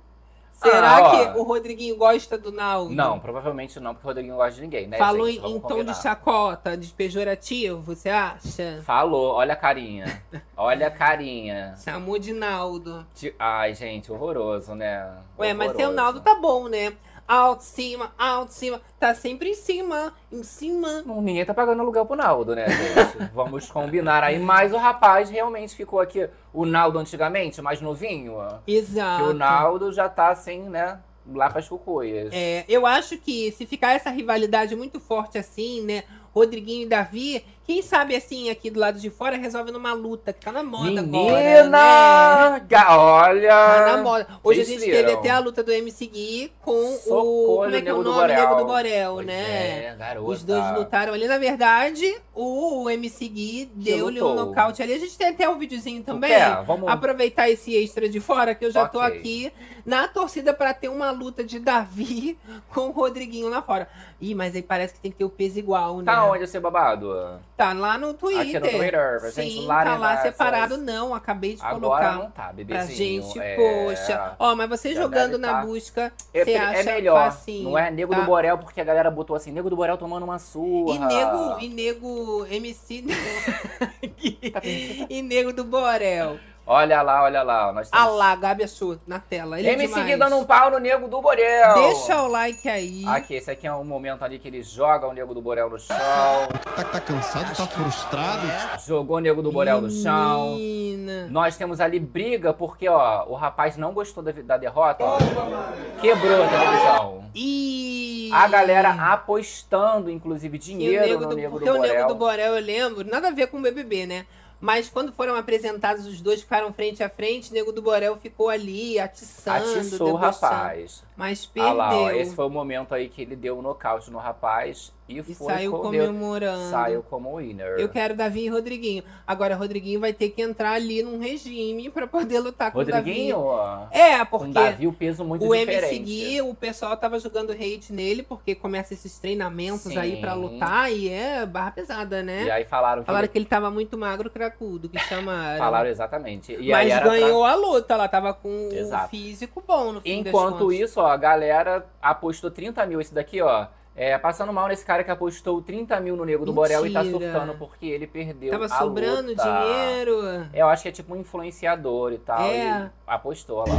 Será Ah, ó. que o Rodriguinho gosta do Naldo? Não, provavelmente não, porque o Rodriguinho não gosta de ninguém, né? Falou gente? em, Vamos em tom de chacota, de pejorativo, você acha? Falou, olha a carinha. Olha a carinha. Chamou de Naldo. Ai, gente, horroroso, né? Ué, mas seu Horroroso. Naldo tá bom, né? Alto, cima, alto, cima. Tá sempre em cima, em cima. Não, ninguém tá pagando aluguel pro Naldo, né, gente? Vamos combinar aí. Mas o rapaz realmente ficou aqui. O Naldo antigamente, mais novinho. Exato. Que o Naldo já tá assim, né? Lá pras cucuias. É, eu acho que se ficar essa rivalidade muito forte assim, né? Rodriguinho e Davi, quem sabe assim, aqui do lado de fora, resolve numa luta, que tá na moda agora, né? Menina! Olha! Tá na moda. Hoje a gente teve viram? até a luta do MC Gui com o. Socorro, Como é que é o nome? Nego do Borel, Pois né? É, garota. Os dois lutaram ali. Na verdade, o MC Gui deu-lhe um nocaute ali. A gente tem até um videozinho também. quer? Vamos... Aproveitar esse extra de fora, que eu já tô Ok. aqui na torcida pra ter uma luta de Davi com o Rodriguinho lá fora. Ih, mas aí parece que tem que ter o peso igual, né? Tá onde esse babado? Tá lá no Twitter. Aqui no Twitter, pra Sim, gente lá tá lá separado, não. Acabei de Agora colocar. não tá, Pra bebezinho. gente, é... poxa. Ó, mas você já jogando na tá. busca, É, você é acha melhor, facinho. não é Nego tá? do Borel, porque a galera botou assim, Nego do Borel tomando uma surra. E nego, e nego MC. Tá e nego do Borel. Olha lá, olha lá. Nós Ah temos lá, Gabi achou na tela. Ele é MC demais. Gui dando um pau no Nego do Borel. Deixa o like aí. Aqui, esse aqui é um momento ali que ele joga o Nego do Borel no chão. Tá, tá cansado, tá frustrado? Jogou o Nego do Borel no chão. Menina. Nós temos ali briga porque, ó, o rapaz não gostou da, da derrota, ó. Quebrou a televisão. E A galera apostando, inclusive, E o dinheiro nego no do, Nego do porque o Borel. Nego do Borel, eu lembro, nada a ver com o BBB, né? Mas quando foram apresentados os dois, ficaram frente a frente, o Nego do Borel ficou ali, atiçando, Atiçou o rapaz. Mas Ah perdeu. lá, ó, esse foi o momento aí que ele deu o nocaute no rapaz e, E foi saiu com- comemorando. Saiu como winner. Eu quero Davi e Rodriguinho. Agora, Rodriguinho vai ter que entrar ali num regime pra poder lutar com o Rodriguinho, Davi. É, com porque Davi o peso muito o diferente. MC Gui, o pessoal tava jogando hate nele, porque começa esses treinamentos aí Sim. pra lutar e é barra pesada, né? E aí falaram que Falaram que ele tava muito magro, cracudo, que chamaram. falaram exatamente. E Mas aí era pra- ganhou a luta, ela tava com um Exato. físico bom no fim Enquanto isso, ó, a galera apostou 30 mil. Esse daqui, ó. É, passando mal nesse cara que apostou 30 mil no Nego do Borel e tá Mentira. surtando porque ele perdeu Tava a sobrando luta. dinheiro. Eu acho que é tipo um influenciador e tal. É. E apostou lá.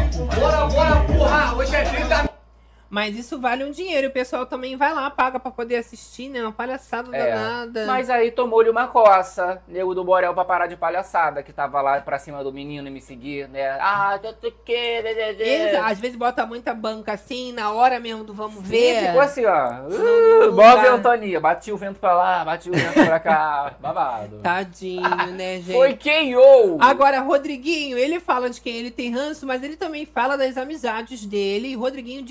Mas isso vale um dinheiro. E o pessoal também vai lá, paga pra poder assistir, né? Uma palhaçada É. danada. Mas aí tomou-lhe uma coça, nego do Borel pra parar de palhaçada, que tava lá pra cima do menino e me seguir, né? Ah, tu, que, Eles, às vezes bota muita banca assim, na hora mesmo do vamos E ver. ficou assim, ó. Uh, Boa dá. ventania. Bati o vento pra lá, bati o vento pra cá. Babado. Tadinho, né, gente? Foi KO! Agora, Rodriguinho, ele fala de quem ele tem ranço, mas ele também fala das amizades dele. E Rodriguinho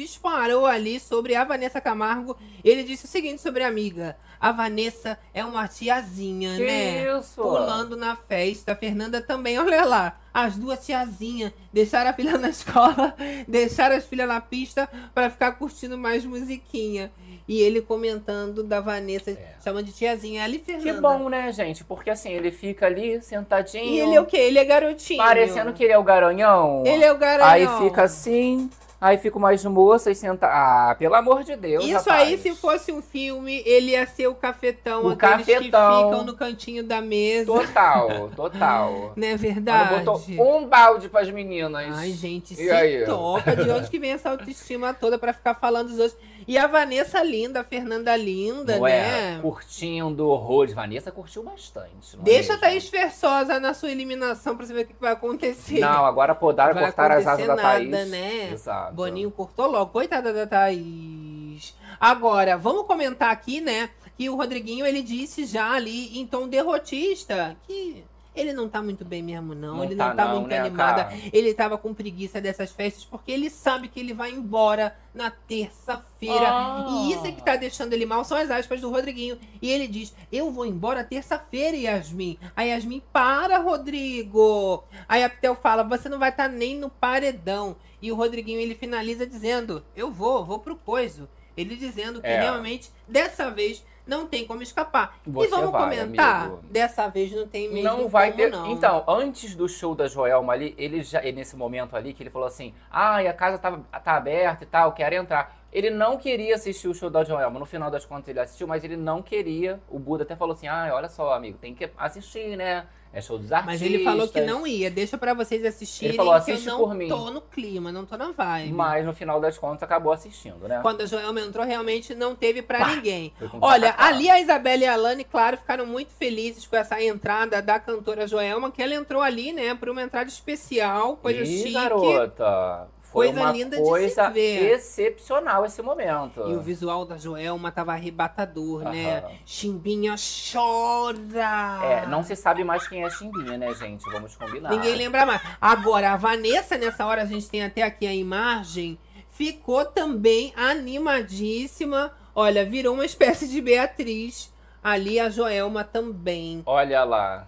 ali sobre a Vanessa Camargo. Ele disse o seguinte sobre a amiga. A Vanessa é uma tiazinha, Que né? isso? Pulando na festa. A Fernanda também, olha lá. As duas tiazinhas deixaram a filha na escola, deixaram as filhas na pista pra ficar curtindo mais musiquinha. E ele comentando da Vanessa, chamando de tiazinha. Ali, Fernanda. É. Que bom, né, gente? Porque assim, ele fica ali sentadinho. E ele é o quê? Ele é garotinho. Parecendo que ele é o garanhão. Ele é o garanhão. Aí fica assim, aí fica umas moças sentadas. Ah, pelo amor de Deus, Isso rapaz. aí, se fosse um filme, ele ia ser o cafetão, O aqueles cafetão. que ficam no cantinho da mesa. Total, total. Não é verdade? botou um balde pras meninas. Ai, gente, E se aí? toca. De onde que vem essa autoestima toda pra ficar falando dos outros? E a Vanessa linda, a Fernanda linda, Não é? né? Curtindo horrores. Vanessa curtiu bastante. é Deixa a mesmo? Thaís Versosa na sua eliminação pra você ver o que vai acontecer. Não, agora podaram, Vai cortaram as asas acontecer da nada, Thaís. né? Exato. Boninho cortou logo. Coitada da Thaís. Agora, vamos comentar aqui, né? Que o Rodriguinho, ele disse já ali, em tom derrotista, que ele não tá muito bem mesmo, não. Não ele tá não tá não, muito né, animado. cara? Ele tava com preguiça dessas festas, porque ele sabe que ele vai embora na terça-feira. Ah. E isso é que tá deixando ele mal, são as aspas do Rodriguinho. E ele diz: Eu vou embora terça-feira, Yasmin. A Yasmin, para, Rodrigo. Aí a Pitel fala: Você não vai estar nem no paredão. E o Rodriguinho ele finaliza dizendo: Eu vou, vou pro coiso. Ele dizendo que É. realmente, dessa vez, não tem como escapar. Você e vamos vai, comentar? amigo. Dessa vez não tem mesmo Não vai ter. não. Então, antes do show da Joelma ali, ele já. Nesse momento ali, que ele falou assim: ai, a casa tá, tá aberta e tal, quero entrar. Ele não queria assistir o show da Joelma. No final das contas, ele assistiu, mas ele não queria. O Buda até falou assim: ai, olha só, amigo, tem que assistir, né? É show dos artistas. Mas ele falou que não ia. Deixa pra vocês assistirem. Ele falou, que eu "Assiste não por mim." tô no clima, não tô na vibe. Mas no final das contas acabou assistindo, né? Quando a Joelma entrou, realmente não teve pra ninguém. Olha, ali a Isabela e a Alane, claro, ficaram muito felizes com essa entrada da cantora Joelma, que ela entrou ali, né, por uma entrada especial, coisa Ih, chique. garota. Coisa uma linda de se coisa ver. excepcional esse momento. E o visual da Joelma tava arrebatador, né? Aham. Chimbinha chora! É, não se sabe mais quem é Chimbinha, né, gente? Vamos combinar. Ninguém lembra mais. Agora, a Vanessa, nessa hora, a gente tem até aqui a imagem, ficou também animadíssima. Olha, virou uma espécie de Beatriz. Ali a Joelma também. Olha lá.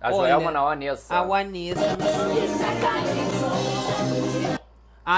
A Olha, Joelma não, a Nessa. A Vanessa.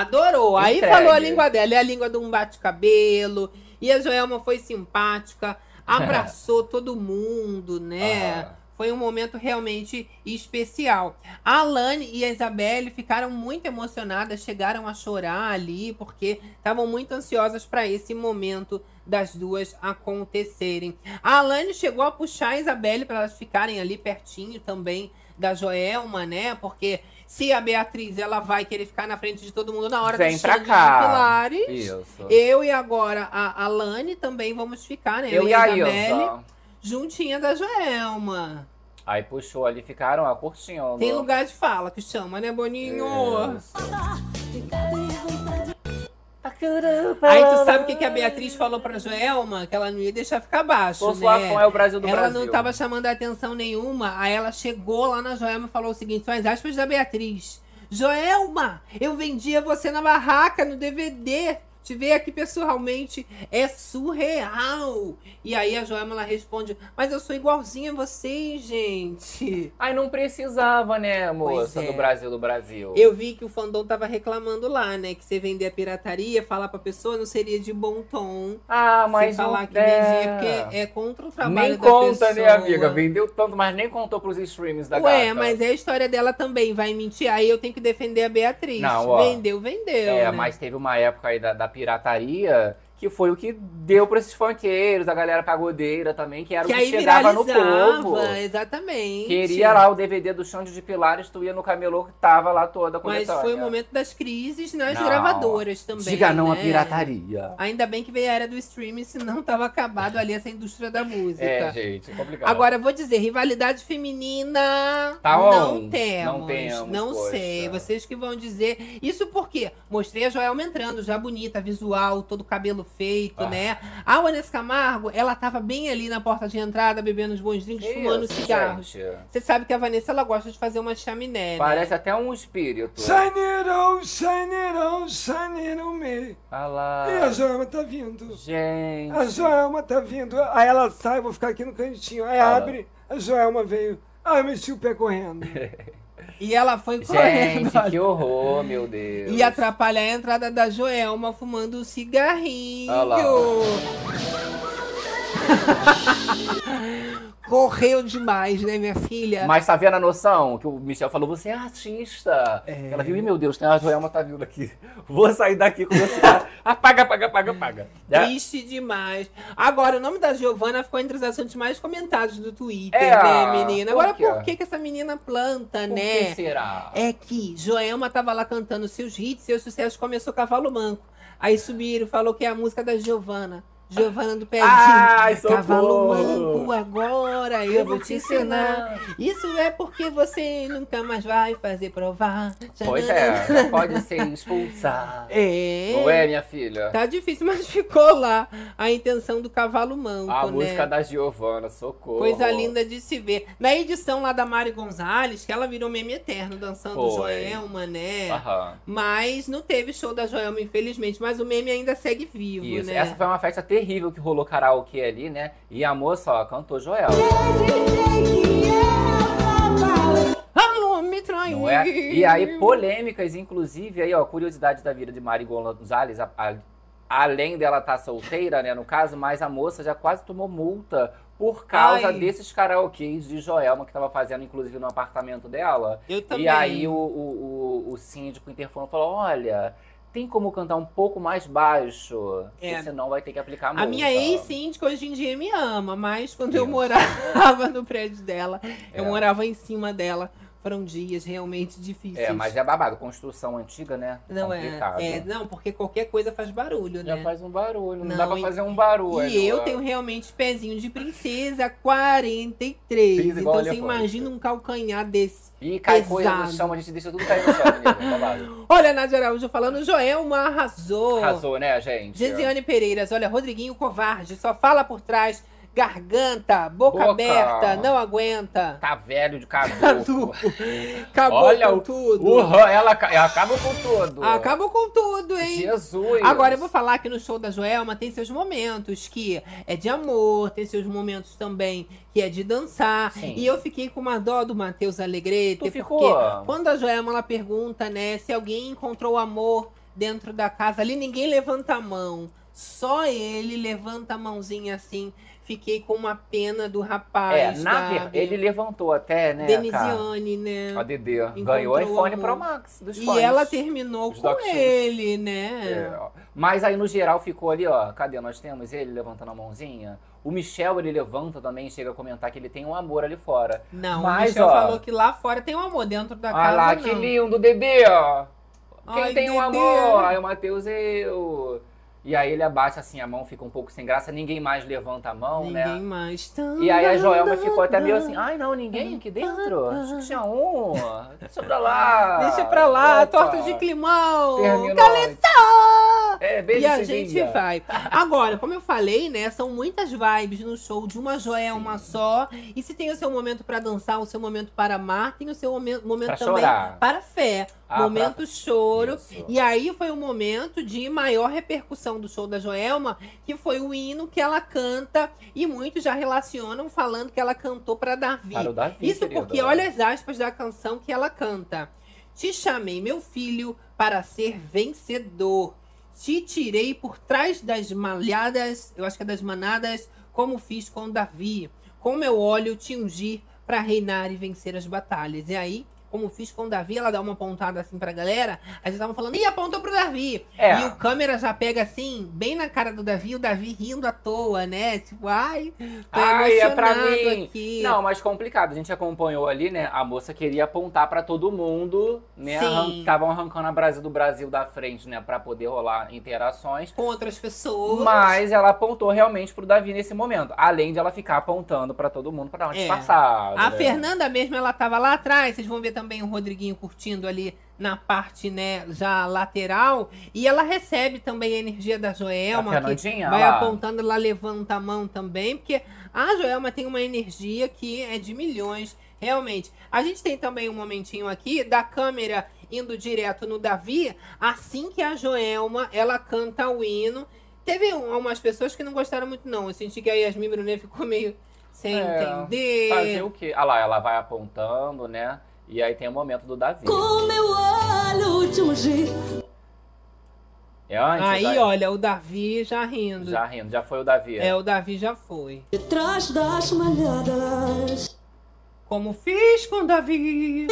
Adorou. Aí Entregue. falou a língua dela. É a língua de um bate-cabelo. E a Joelma foi simpática. Abraçou todo mundo, né? Aham. Foi um momento realmente especial. A Alane e a Isabelle ficaram muito emocionadas, chegaram a chorar ali, porque estavam muito ansiosas para esse momento das duas acontecerem. A Alane chegou a puxar a Isabelle para elas ficarem ali pertinho também da Joelma, né? Porque se a Beatriz ela vai querer ficar na frente de todo mundo na hora Vem do pra cá. de Pilares, Isso. eu e agora a Alane também vamos ficar, né? Eu e a Isabelle juntinha da Joelma. Aí puxou ali, ficaram ó, curtindo. Tem lugar de fala que chama, né, Boninho? Isso. Aí tu sabe o que, que a Beatriz falou pra Joelma? Que ela não ia deixar ficar baixo, né? É o Brasil do ela Brasil. não tava chamando a atenção nenhuma. Aí ela chegou lá na Joelma e falou o seguinte: são as aspas da Beatriz. Joelma, eu vendia você na barraca, no DVD. Te ver aqui pessoalmente é surreal. E aí a Joelma ela responde: Mas eu sou igualzinha a vocês, gente. Aí não precisava, né, moça, é. do Brasil do Brasil. Eu vi que o fandom tava reclamando lá, né? Que você vender a pirataria, falar pra pessoa não seria de bom tom. Ah, mas se falar que vendia, porque é contra o trabalho Nem da conta, pessoa. né, amiga? Vendeu tanto, mas nem contou pros streams da Ué, gata. mas é a história dela também, vai mentir. Aí eu tenho que defender a Beatriz. Não, ó. vendeu, vendeu. É, né? mas teve uma época aí da, da pirataria que foi o que deu pra esses funkeiros, a galera pagodeira também, que era Que o que chegava no povo. exatamente. Queria lá o DVD do Xande de Pilares, tu ia no camelô que tava lá toda a Mas foi o momento das crises nas Não. gravadoras também. Diga não né? pirataria. Ainda bem que veio a era do streaming, senão tava acabado ali essa indústria da música. É, gente, é complicado. Agora, vou dizer, rivalidade feminina. Tá não on. temos. Não temos, Não poxa. sei. Vocês que vão dizer. Isso porque mostrei a Joelma entrando, já bonita, visual, todo cabelo feito, Ah. né? A Vanessa Camargo, ela tava bem ali na porta de entrada, bebendo os bons drinks, Que fumando isso, cigarros. gente? Você sabe que a Vanessa, ela gosta de fazer uma chaminé, né? Parece até um espírito. Shine it on me. Olha lá. E a Joelma tá vindo. Gente. A Joelma tá vindo. Aí ela sai, vou ficar aqui no cantinho. Aí Fala. abre, a Joelma veio. Ah, eu meti o pé correndo. E ela foi correndo. Gente, que horror, meu Deus. E atrapalhar a entrada da Joelma fumando um cigarrinho. Olha lá. Correu demais, né, minha filha? Mas tá vendo a noção que o Michel falou? Você é artista. É. Ela viu, e meu Deus, tem a Joelma tá vindo aqui. Vou sair daqui com você. apaga, apaga, apaga, apaga. Né? Triste demais. Agora, o nome da Giovana ficou entre os assuntos mais comentados do Twitter, É, né, menina? por Agora, quê? por que, que essa menina planta, Por né? que será? É que Joelma tava lá cantando seus hits, seus sucessos, começou Cavalo Manco. Aí subiram, falou que é a música da Giovana. Giovana do Pezinho. Ai, socorro. Cavalo Manco, agora eu, vou te ensinar. Isso é porque você nunca mais vai fazer provar. Pois é, pode ser expulsar. É. Não é, minha filha? Tá difícil, mas ficou lá a intenção do cavalo manco, A né? música da Giovana, socorro. Coisa linda de se ver. Na edição lá da Mari Gonzalez, que ela virou meme eterno, dançando Foi. Joelma, né? Aham. Mas não teve show da Joelma, infelizmente. Mas o meme ainda segue vivo, Isso, né? essa foi uma festa terrível que rolou karaokê ali, né? E a moça, ó, cantou Joelma. Ah, me traiu. Não é? E aí, polêmicas, inclusive, aí, ó, curiosidade da vida de Mari Gonzalez, a- a- além dela estar solteira, né, no caso, mas a moça já quase tomou multa por causa Ai. desses karaokês de Joelma que tava fazendo, inclusive, no apartamento dela. Eu também. E aí o, o, o, o síndico interfonou e falou: olha. Tem como cantar um pouco mais baixo? É. Porque senão vai ter que aplicar multa. A minha ex-síndica hoje em dia me ama, mas quando eu morava no prédio dela, eu É. morava em cima dela. Foram dias realmente difíceis. É, mas é babado. Construção antiga, né? Não é, Complicado. é. Não, porque qualquer coisa faz barulho, Já né? faz um barulho. Não, Não, dá pra e- fazer um barulho. E eu tenho realmente pezinho de princesa 43. Fiz igual então você imagina um calcanhar desse. E cai coisa no chão, a gente deixa tudo cair no chão, menina. Babado. Olha, Nádia Araújo falando, Joelma arrasou. Arrasou, né, gente? Gesiane Pereiras, olha, Rodriguinho covarde, só fala por trás, garganta, boca, Boca. aberta, não aguenta. Tá velho de cabelo. Caduco. Acabou Olha com o- tudo. O ela, ela acaba com tudo. Acabou com tudo, hein? Jesus. Agora eu vou falar que no show da Joelma tem seus momentos que é de amor, tem seus momentos também que é de dançar. Sim. E eu fiquei com uma dó do Matheus Alegrete, Tu porque ficou? quando a Joelma ela pergunta, né, se alguém encontrou amor dentro da casa ali, ninguém levanta a mão. Só ele levanta a mãozinha assim. Fiquei com uma pena do É, rapaz. na Gabi. verdade, ele levantou até, né, cara? Denisiane, né? A Dedê ganhou o iPhone. Pro Max dos E ela terminou com ele, né? É. Mas aí no geral ficou ali, ó. Cadê? Nós temos ele levantando a mãozinha. O Michel, ele levanta também, chega a comentar que ele tem um amor ali fora. Não, Mas, o Michel ó, falou que lá fora tem um amor, dentro da Olha casa lá, não. que lindo, Dedê, ó. Quem Ai, tem um Dedê. amor? Aí o Matheus, eu. E aí ele abaixa assim a mão, fica um pouco sem graça, ninguém mais levanta a mão, Ninguém né? mais. E aí a Joelma ficou até meio assim, ai não, ninguém aqui dentro? Acho que tinha um. Deixa pra lá. Deixa pra lá, Opa. torta de climão. Terminou. Calypso! É, bem E a gente vai. Agora, como eu falei, né? São muitas vibes no show de uma Joelma só. E se tem o seu momento pra dançar, o seu momento para amar, tem o seu momento, momento Pra também chorar. para fé. Ah, momento pra- choro. Isso. E aí foi o momento de maior repercussão do show da Joelma, que foi o hino que ela canta. E muitos já relacionam falando que ela cantou pra Davi. Para Davi, Isso porque olha as aspas da canção que ela canta. Te chamei, meu filho, para ser vencedor. Te tirei por trás das malhadas, eu acho que é das manadas, como fiz com Davi. Com meu óleo te ungi para reinar e vencer as batalhas. E aí, como fiz com Davi, ela dá uma pontada assim pra galera. A gente tava falando, ih, apontou pro Davi. É. E o câmera já pega assim, bem na cara do Davi, o Davi rindo à toa, né? Tipo, ai, tô Ai, é pra mim. aqui. Não, mas complicado. A gente acompanhou ali, né? A moça queria apontar pra todo mundo, né? Estavam arrancando a Brasil do Brasil da frente, né? Pra poder rolar interações. com outras pessoas. Mas ela apontou realmente pro Davi nesse momento. Além de ela ficar apontando pra todo mundo pra dar uma É. disfarçada. A né? Fernanda mesmo, ela tava lá atrás. Vocês vão ver também o Rodriguinho curtindo ali na parte, né, já lateral. E ela recebe também a energia da Joelma, Fernandinha, que vai lá. apontando, ela levanta a mão também, porque a Joelma tem uma energia que é de milhões, realmente. A gente tem também um momentinho aqui da câmera indo direto no Davi, assim que a Joelma, ela canta o hino. Teve um- umas pessoas que não gostaram muito, não. Eu senti que a Yasmin Brunet ficou meio sem É, entender. Fazer o quê? Ah lá, ela vai apontando, né? E aí tem o momento do Davi. Com meu olho te ungi. É antes? Aí, aí, olha, o Davi já rindo. Já rindo, já foi o Davi. É, o Davi já foi. De trás das malhadas. Como fiz com o Davi.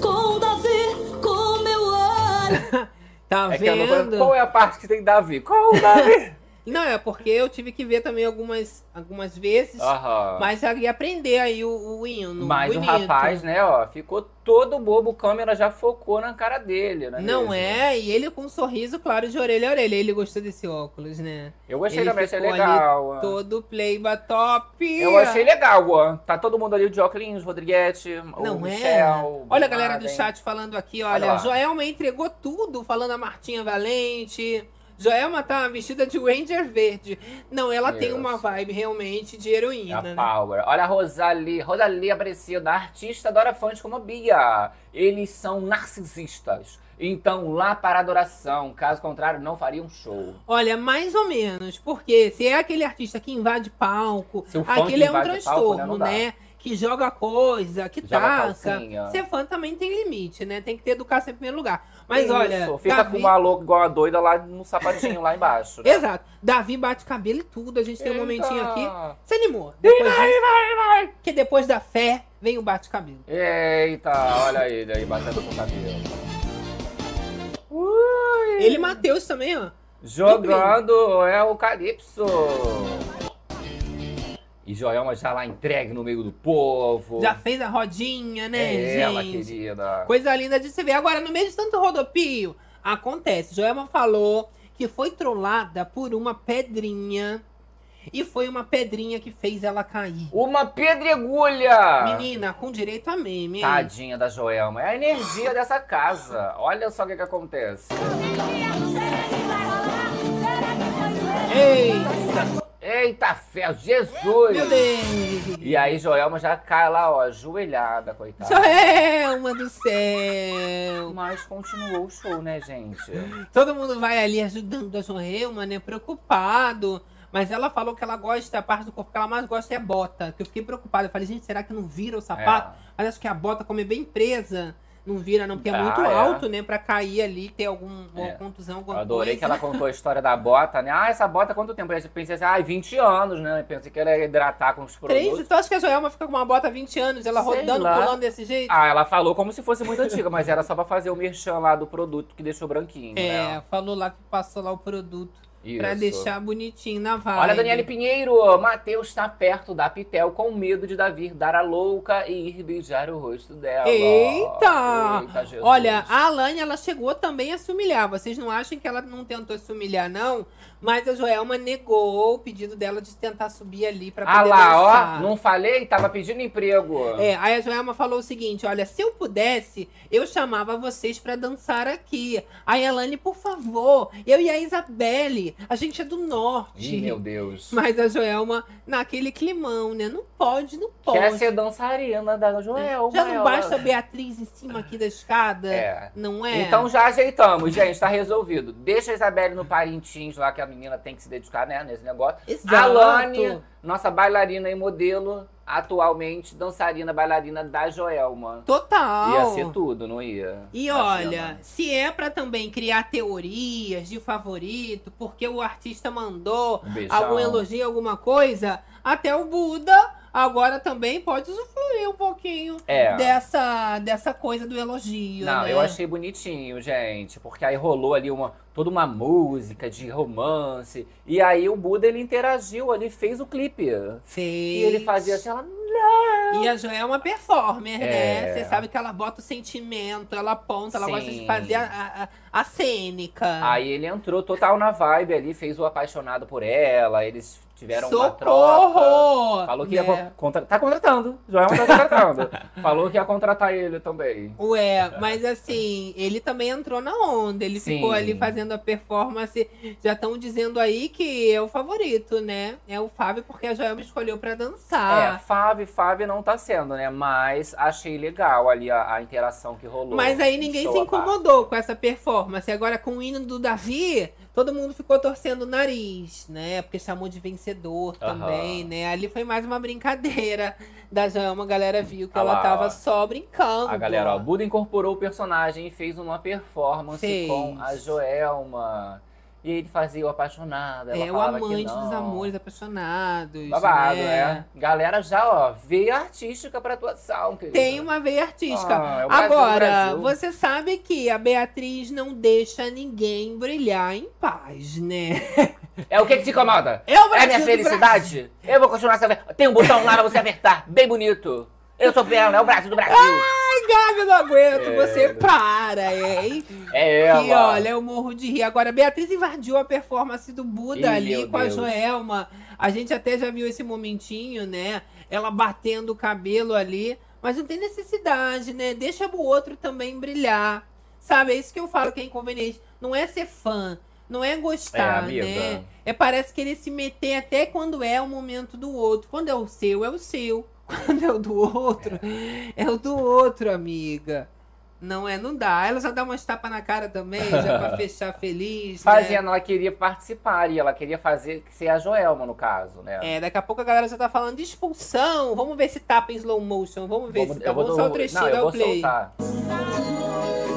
Com Davi, com meu olho. Tá É que eu não vendo? Qual é a parte que tem Davi? Qual o Davi? Não, é porque eu tive que ver também algumas, algumas vezes. Aham. Mas eu ia aprender aí o, o hino. Mas bonito. o rapaz, né, ó, ficou todo bobo, câmera já focou na cara dele, né? Não é, e ele com um sorriso claro de orelha a orelha. Ele gostou desse óculos, né? Eu gostei Ele também, achei legal. ali todo playba top. Eu achei legal, ó. Tá todo mundo ali de óculos, Rodriguete, Não o é? Michel. Olha a galera do chat falando aqui, Olha olha. Joelma entregou tudo, falando a Martinha Valente. Joelma tá vestida de Ranger verde. Não, ela tem uma vibe realmente de heroína, a né? Power. Olha a Rosalie. Rosalie Aparecida, artista adora fãs como a Bia. Eles são narcisistas. Então, lá para adoração. Caso contrário, não faria um show. Olha, mais ou menos. Porque se é aquele artista que invade palco, aquele que é um transtorno, palco, né? Que joga coisa, que Joga taca. Ser fã também tem limite, né? Tem que ter educação em primeiro lugar. Mas Isso, olha. Fica Davi- com uma louca igual a doida lá no sapatinho lá embaixo. né? Exato. Davi bate cabelo e tudo. A gente tem um momentinho Eita. aqui. Se animou. Depois Vai, disso, vai, vai. que depois da fé vem o bate-cabelo. Eita, olha ele aí batendo com o cabelo. Ele e Matheus também, ó. Jogando é o Calypso. E Joelma já lá entregue no meio do povo. Já fez a rodinha, né, é gente? ela, querida. Coisa linda de se ver. Agora, no meio de tanto rodopio, acontece. Joelma falou que foi trollada por uma pedrinha. E foi uma pedrinha que fez ela cair. Uma pedregulha. Menina, com direito a meme, hein? Tadinha da Joelma. É a energia dessa casa. Olha só o que, que acontece. Eita, Eita fé, Jesus! meu Deus! E aí Joelma já cai lá, ó, ajoelhada, coitada. Joelma do céu! Mas continuou o show, né, gente? Todo mundo vai ali ajudando a Joelma, né? Preocupado. Mas ela falou que ela gosta, a parte do corpo que ela mais gosta é bota. Que eu fiquei preocupada. Eu falei, gente, será que não vira o sapato? Mas acho que a bota, como é bem presa, não vira, não, porque é Ah, muito é. alto, né? Pra cair ali, ter alguma É. contusão, Eu alguma adorei coisa. que ela contou a história da bota, né? Ah, essa bota quanto tempo? Eu pensei assim, ah, 20 anos, né? Eu pensei que ela ia hidratar com os Três, produtos. tu acha que a Joelma fica com uma bota há 20 anos, ela Sei rodando, lá. pulando desse jeito? Ah, ela falou como se fosse muito antiga, mas era só pra fazer o merchan lá do produto que deixou branquinho, é, né? falou lá que passou lá o produto. Pra deixar bonitinho na vibe. Olha, Daniele Pinheiro, Matheus está perto da Pitel com medo de Davi dar a louca e ir beijar o rosto dela. Eita! Eita, Jesus. Olha, a Alane, ela chegou também a se humilhar. Vocês não acham que ela não tentou se humilhar, não? Mas a Joelma negou o pedido dela de tentar subir ali pra Ah poder lá, dançar. ó, não falei? Tava pedindo emprego. É, aí a Joelma falou o seguinte: olha, se eu pudesse, eu chamava vocês pra dançar aqui. Aí a Alane, por favor, eu e a Isabelle, a gente é do norte. Ih, meu Deus. Mas a Joelma, naquele climão, né? Não pode, não pode. Quer ser dançarina da Joelma. Já não basta a Beatriz em cima aqui da escada? É. Não é? Então já ajeitamos, gente, tá resolvido. Deixa a Isabelle no Parintins lá, que a menina tem que se dedicar, né, nesse negócio. Exato. A Lani, nossa bailarina e modelo, atualmente dançarina bailarina da Joelma. Total. Ia ser tudo, não ia? E Imagina. olha, se é pra também criar teorias de favorito, porque o artista mandou Um beijão. algum elogio, alguma coisa, até o Buda agora também pode usufruir um pouquinho É. dessa, dessa coisa do elogio. Não, né? eu achei bonitinho, gente, porque aí rolou ali uma toda uma música de romance e aí o Buda ele interagiu ali, fez o clipe. Fez. E ele fazia assim, ela E a Jo é uma performer, né? É. Você sabe que ela bota o sentimento, ela aponta, ela gosta de Sim. fazer a, a, a cênica. Aí ele entrou total na vibe ali, fez o apaixonado por ela, eles tiveram uma troca. Socorro! Falou que ia con- contra... tá contratando. Joelma tá contratando. Falou que ia contratar ele também. Ué, mas assim, ele também entrou na onda. Ele Sim. ficou ali fazendo a performance. Já estão dizendo aí que é o favorito, né? É o Fábio, porque a Joelma escolheu pra É, dançar. Fábio, Fábio não tá sendo, né? Mas achei legal ali a, a interação que rolou. Mas aí ninguém se incomodou com essa performance. Agora, com o hino do Davi, todo mundo ficou torcendo o nariz, né? Porque chamou de vencedor também, né? Ali foi mais uma brincadeira da Joelma. A galera viu que Ah ela lá, tava ó. só brincando. A galera, ó, Buda incorporou o personagem e fez uma performance Fez. com a Joelma. E ele fazia o apaixonado. Ela É o amante dos amores apaixonados. Babado, né? né? Galera já, ó, veia artística pra atuação, querida. Tem uma veia artística. Ah, é o Brasil, Agora, você sabe que a Beatriz não deixa ninguém brilhar em paz, né? É o que, que te incomoda? É o É Brasil minha felicidade? Eu vou continuar sendo. Tem um botão lá pra você apertar, bem bonito. Eu tô vendo, é o Brasil do Brasil. Ai, Gabi, eu não aguento. É. Você para, hein? É ela. E olha, eu morro de rir. Agora, a Beatriz invadiu a performance do Buda Ih, ali com a Deus. Joelma. A gente até já viu esse momentinho, né? Ela batendo o cabelo ali. Mas não tem necessidade, né? Deixa o outro também brilhar. Sabe? É isso que eu falo que é inconveniente. Não é ser fã. Não é É, gostar, amiga. né? É parece querer se meter até quando é o momento do outro. Quando é o seu, é o seu. Quando é o do outro, é, o do outro, amiga. Não é, não dá. Ela já dá umas tapas na cara também, já pra fechar feliz. né? Fazendo, ela queria participar e ela queria fazer ser a Joelma, no caso, né? É, daqui a pouco a galera já tá falando de expulsão. Vamos ver se tapa em slow motion. Vamos ver Vamos- se tá. Vamos só o vou- trechinho Não, eu play. soltar.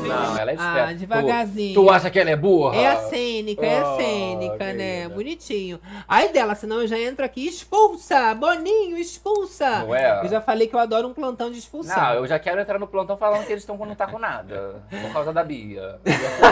Não, ela é esperta. Ah, devagarzinho. Tu, tu acha que ela é burra? É a cênica, é a Ah, cênica, né? querida. Bonitinho. Aí dela, senão eu já entro aqui, expulsa! Boninho, expulsa! Não é? Eu já falei que eu adoro um plantão de expulsão. Não, eu já quero entrar no plantão falando que eles estão quando tá com nada. Por causa da Bia.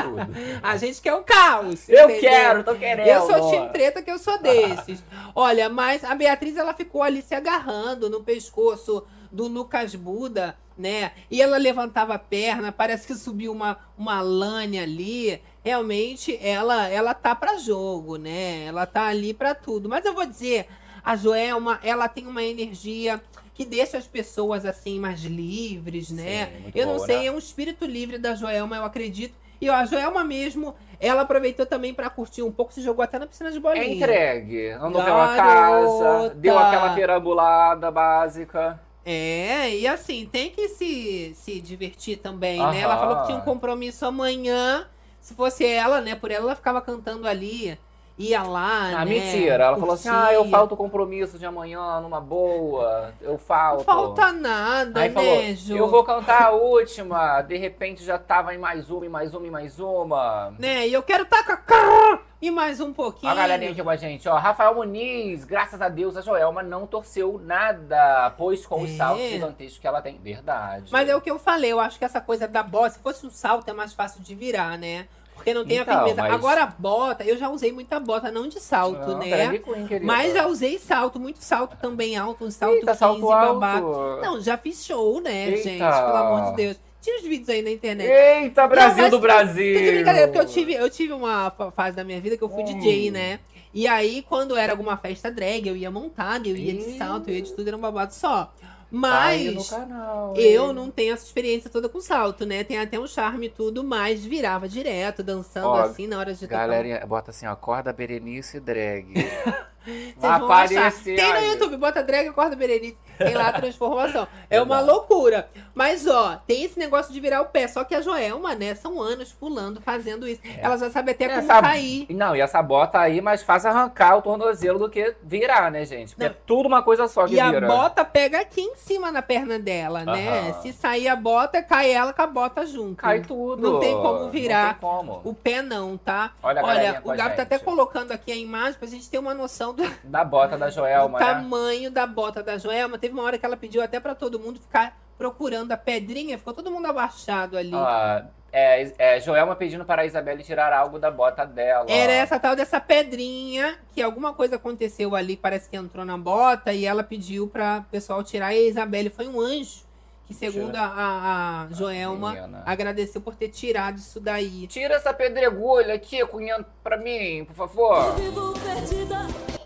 A gente quer o caos. Eu entendeu? quero, tô querendo. Eu sou time treta que eu sou desses. Olha, mas a Beatriz ela ficou ali se agarrando no pescoço do Lucas Buda, né? E ela levantava a perna, parece que subiu uma, uma lane ali. Realmente ela ela tá pra jogo, né? Ela tá ali pra tudo. Mas eu vou dizer, a Joelma, ela tem uma energia que deixa as pessoas assim mais livres, né? Sim, eu não boa, sei, né? é um espírito livre da Joelma, eu acredito. E ó, a Joelma mesmo, ela aproveitou também pra curtir um pouco, se jogou até na piscina de bolinha. É entregue. Andou pela casa, Garota. deu aquela perambulada básica. É, e assim, tem que se, se divertir também, né? Ela Aham. falou que tinha um compromisso amanhã. Se fosse ela, né, por ela, ela ficava cantando ali. Ia lá, Ah, né? mentira. Ela falou assim: ah, eu falto o compromisso de amanhã numa boa. Eu falto. Não falta nada, Aí né, falou, Ju? eu vou cantar a última. De repente já tava em mais uma, em mais uma, em mais uma. Né, e eu quero tacar e mais um pouquinho. A galerinha aqui com a gente, ó. Rafael Muniz, graças a Deus, a Joelma não torceu nada, pois com os É. saltos gigantescos que ela tem. Verdade. Mas é o que eu falei, eu acho que essa coisa da bola, se fosse um salto, é mais fácil de virar, né? Porque não tem Então, a firmeza. mas- Agora, bota, eu já usei muita bota, não de salto, Não, né? queen. Mas já usei salto, muito salto também alto, um salto Eita, 15, salto babado. alto. Não, já fiz show, né, Eita. gente? Pelo amor de Deus. Tinha os vídeos aí na internet. Eita, Brasil mas do Brasil! Tudo de brincadeira, porque eu tive, eu tive uma fa- fase da minha vida que eu fui Hum. DJ, né? E aí, quando era alguma festa drag, eu ia montada, eu ia de salto, eu ia de tudo, era um babado só. Mas canal, eu não tenho essa experiência toda com salto, né? Tem até um charme e tudo, mas virava direto, dançando Ó, assim na hora de tocar. Galerinha, bota assim, ó, corda Berenice drag. Vocês vão achar. Tem no. YouTube, bota drag, acorda Berenice. Tem lá a transformação. É uma loucura. Mas, ó, tem esse negócio de virar o pé. Só que a Joelma, né, são anos pulando, fazendo isso. Ela já sabe até como Essa- cair. Não, e essa bota aí, mais fácil arrancar o tornozelo do que virar, né, gente? Porque Não. é tudo uma coisa só que E a vira. bota pega aqui em cima na perna dela, né? Se sair a bota, cai ela com a bota junto. Cai tudo. Não tem como virar tem como. O pé não, tá? Olha a com o a Gabi tá até colocando aqui a imagem pra gente ter uma noção do, Da bota da Joelma, do né? tamanho da bota da Joelma. Teve uma hora que ela pediu até pra todo mundo ficar procurando a pedrinha, ficou todo mundo abaixado ali. Ó, é, é, Joelma pedindo para a Isabelle tirar algo da bota dela. Era essa tal dessa pedrinha, que alguma coisa aconteceu ali, parece que entrou na bota, e ela pediu pra o pessoal tirar. E a Isabelle foi um anjo, que segundo a, a Joelma, menina. agradeceu por ter tirado isso daí. Tira essa pedregulha aqui, cunhando pra mim, por favor. Vivo perdida.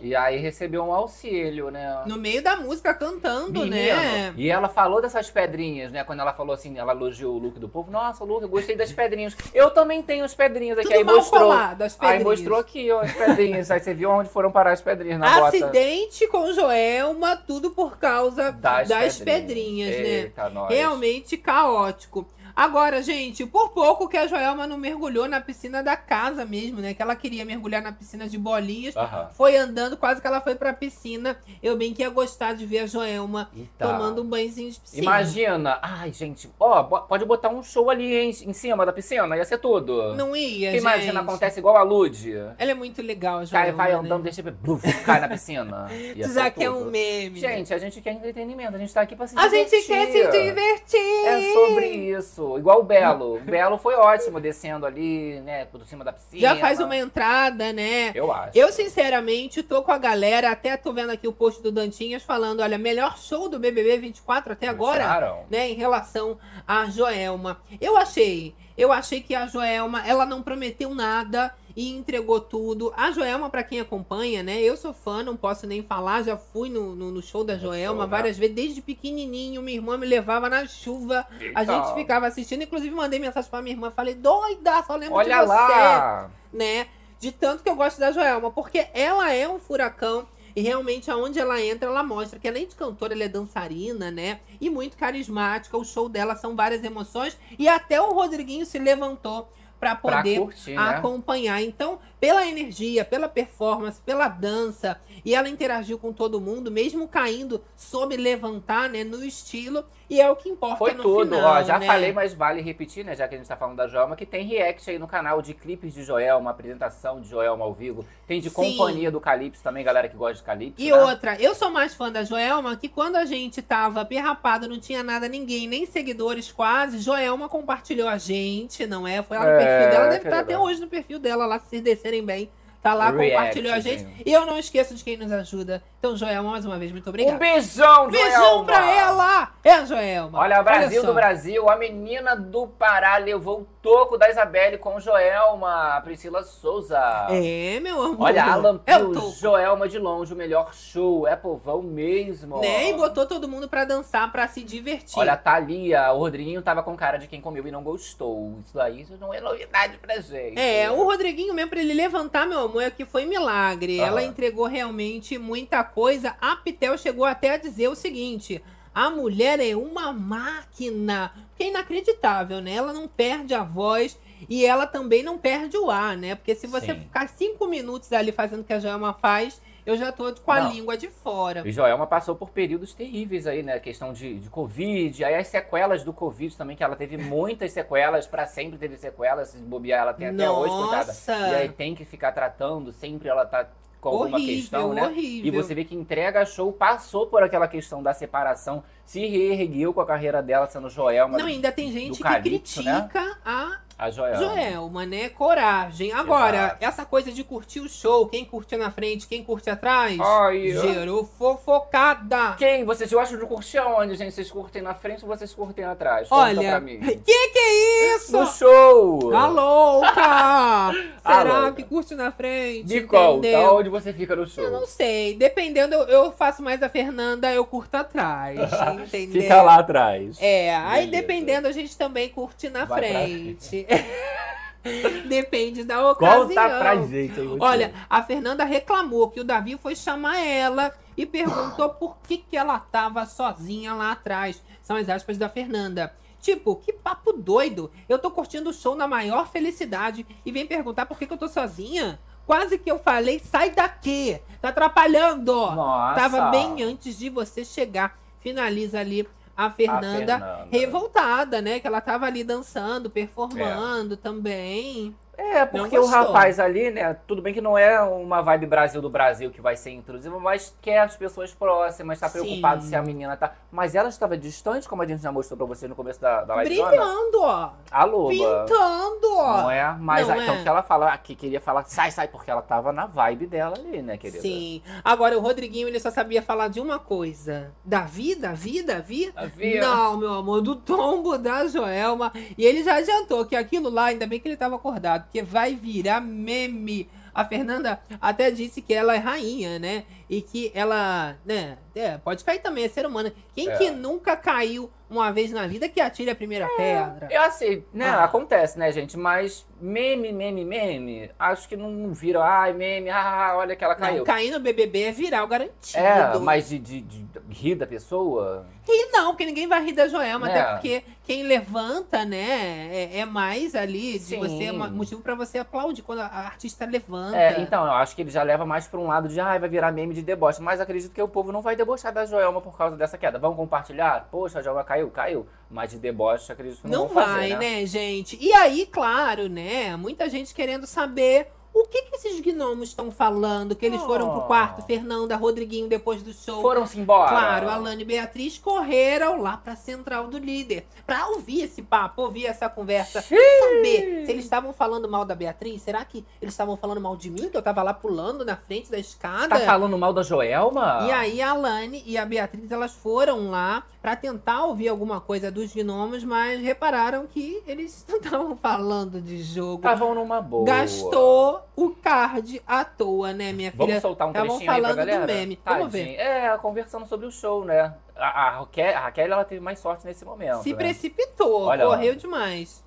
E aí recebeu um auxílio, né? No meio da música, cantando, Menino. né? E ela falou dessas pedrinhas, né? Quando ela falou assim, ela elogiou o look do povo. Nossa, Luke, eu gostei das pedrinhas. Eu também tenho as pedrinhas aqui. Tudo aí mal mostrou. colado, as Aí pedrinhas. mostrou aqui, ó, as pedrinhas. aí você viu onde foram parar as pedrinhas na bota. Acidente com Joelma, tudo por causa das, Das, pedrinhas, né? Eita, nós. Realmente caótico. Agora, gente, por pouco que a Joelma não mergulhou na piscina da casa mesmo, né? Que ela queria mergulhar na piscina de bolinhas. Foi andando, quase que ela foi pra piscina. Eu bem que ia gostar de ver a Joelma Eita. tomando um banhozinho de piscina. Imagina. Ai, gente. Ó, pode botar um show ali em, em cima da piscina. Ia ser tudo. Não ia, Porque gente. imagina, acontece igual a Lud. Ela é muito legal, a Joelma, Cai, vai né? andando, deixa bluf, cai na piscina. Ia Tu ser já quer tudo. um meme. Gente, a gente quer entretenimento. A gente tá aqui pra se a divertir. gente quer se divertir. É sobre isso. Igual o Belo. O Belo foi ótimo descendo ali, né, por cima da piscina. Já faz uma entrada, né? Eu acho. Eu, sinceramente, tô com a galera, até tô vendo aqui o post do Dantinhas falando, olha, melhor show do BBB 24 até agora, né, em relação à Joelma. Eu achei, eu achei que a Joelma, ela não prometeu nada e entregou tudo. A Joelma, pra quem acompanha, né, eu sou fã, não posso nem falar, já fui no, no, no show da Joelma show, né? várias vezes, desde pequenininho, minha irmã me levava na chuva, a Eita. gente ficava assistindo, inclusive mandei mensagem pra minha irmã, falei, doida, só lembro Olha de você lá. né? De tanto que eu gosto da Joelma, porque ela é um furacão e realmente aonde ela entra, ela mostra que além de cantora, ela é dançarina, né? E muito carismática. O show dela são várias emoções e até o Rodriguinho se levantou para Pra poder curtir, né? acompanhar. Então, pela energia, pela performance, pela dança, e ela interagiu com todo mundo, mesmo caindo, soube levantar, né, no estilo, e é o que importa Foi no tudo, final, ó. Já né? falei, mas vale repetir, né? Já que a gente tá falando da Joelma, que tem react aí no canal de clipes de Joelma, apresentação de Joelma ao vivo. Tem de Sim. companhia do Calypso também, galera que gosta de Calypso. E né? outra, eu sou mais fã da Joelma, que quando a gente tava perrapado, não tinha nada, ninguém, nem seguidores quase, Joelma compartilhou a gente, não é? Foi lá no É, perfil dela, deve estar querida. até hoje no perfil dela, lá, se vocês descerem bem. Tá lá, React, compartilhou a gente. sim. E eu não esqueço de quem nos ajuda. Então, Joelma, mais uma vez, muito obrigada. Um beijão, Joelma! Beijão pra ela! É Joelma. Olha, Brasil só. do Brasil, a menina do Pará levou o toco da Isabelle com Joelma, Priscila Souza. É, meu amor. Olha, Alan é o Pio. Joelma de longe, o melhor show. É povão mesmo. Né? E botou todo mundo pra dançar, pra se divertir. Olha, a Thalia, o Rodriguinho tava com cara de quem comeu e não gostou. Isso daí isso não é novidade pra gente. É, o Rodriguinho mesmo, pra ele levantar, meu amor, é que foi milagre. Aham. Ela entregou realmente muita coisa. A Pitel chegou até a dizer o seguinte: a mulher é uma máquina. Que é inacreditável, né? Ela não perde a voz e ela também não perde o ar, né? Porque se você Sim. ficar cinco minutos ali fazendo o que a Joelma faz, eu já tô com a Não. língua de fora. E Joelma passou por períodos terríveis aí, né? Questão de, de Covid, aí as sequelas do Covid também, que ela teve muitas sequelas, pra sempre teve sequelas, se bobear, ela tem até hoje, coitada. Nossa! E aí tem que ficar tratando, sempre ela tá com alguma Horrível, questão, né? horrível. E você vê que entrega show, passou por aquela questão da separação, se reergueu com a carreira dela sendo Joelma. Não, ainda tem gente do que Calypso, né? critica a A Joelma. Joelma, né? Coragem. Agora, Exato. essa coisa de curtir o show, quem curte na frente, quem curte atrás, Ai, eu- gerou fofocada. Quem? Vocês gostam de curtir aonde, gente? Vocês curtem na frente ou vocês curtem atrás? Olha, pra mim. que que é isso? No show! Tá louca! Será louca. que curte na frente? De qual? Da onde você fica no show? Eu não sei. Dependendo, eu, eu faço mais a Fernanda, eu curto atrás. entendeu? Fica lá atrás. É, aí Beleza. dependendo, a gente também curte na Vai frente. Depende da ocasião. Conta pra gente aí. você. Olha, a Fernanda reclamou que o Davi foi chamar ela e perguntou por que, que ela tava sozinha lá atrás. São as aspas da Fernanda. Tipo, que papo doido. Eu tô curtindo o show na maior felicidade e vem perguntar por que, que eu tô sozinha? Quase que eu falei, sai daqui! Tá atrapalhando! Nossa. Tava bem antes de você chegar. Finaliza ali a Fernanda, Fernanda. revoltada, né? Que ela tava ali dançando, performando também. É, porque o rapaz ali, né? Tudo bem que não é uma vibe Brasil do Brasil que vai ser intrusiva, mas quer as pessoas próximas, tá Sim. preocupado se a menina tá. Mas ela estava distante, como a gente já mostrou pra você no começo da, da live. Brilhando, ó. A loba. Pintando, ó. Não é? Mas Não aí, então é. que ela fala que queria falar, sai, sai, porque ela tava na vibe dela ali, né, querida? Sim. Agora, o Rodriguinho, ele só sabia falar de uma coisa. Davi, Davi, Davi? Davi. Não, meu amor, do tombo da Joelma. E ele já adiantou que aquilo lá, ainda bem que ele tava acordado, porque vai virar meme. A Fernanda até disse que ela é rainha, né? E que ela, né, é, pode cair também, é ser humano. Quem É. que nunca caiu uma vez na vida que atire a primeira pedra? Eu assim, né? Ah. Acontece, né, gente? Mas meme, meme, meme, acho que não vira, ai, meme, ah, olha que ela Não, caiu. cair no BBB é viral garantido. É, mas de, de, de rir da pessoa. E não, porque ninguém vai rir da Joelma, É. até porque quem levanta, né, é, é mais ali de Sim. você, é motivo pra você aplaudir quando a, artista levanta. É, então, eu acho que ele já leva mais pra um lado de, ai, vai virar meme de deboche. Mas acredito que o povo não vai debochar da Joelma por causa dessa queda. Vamos compartilhar? Poxa, a Joelma caiu, caiu. Mas de deboche, acredito que não, Não vai, fazer, né? gente? E aí, claro, né, muita gente querendo saber o que, que esses gnomos estão falando, que eles foram pro Oh. quarto, Fernanda, Rodriguinho, depois do show. Foram-se embora. Claro, Alane e Beatriz correram lá pra central do líder pra ouvir esse papo, ouvir essa conversa, saber se eles estavam falando mal da Beatriz. Será que eles estavam falando mal de mim, que eu tava lá pulando na frente da escada? Tá falando mal da Joelma? E aí a Alane e a Beatriz elas foram lá pra tentar ouvir alguma coisa dos gnomos, mas repararam que eles não estavam falando de jogo. Estavam numa boa. Gastou o card à toa, né, minha filha? Vamos soltar um Estavam trechinho aí pra falando do galera? meme. Vamos ver. É, conversando sobre o show, né? A, a Raquel, a Raquel, ela teve mais sorte nesse momento, Se né? precipitou, Olha lá. correu demais.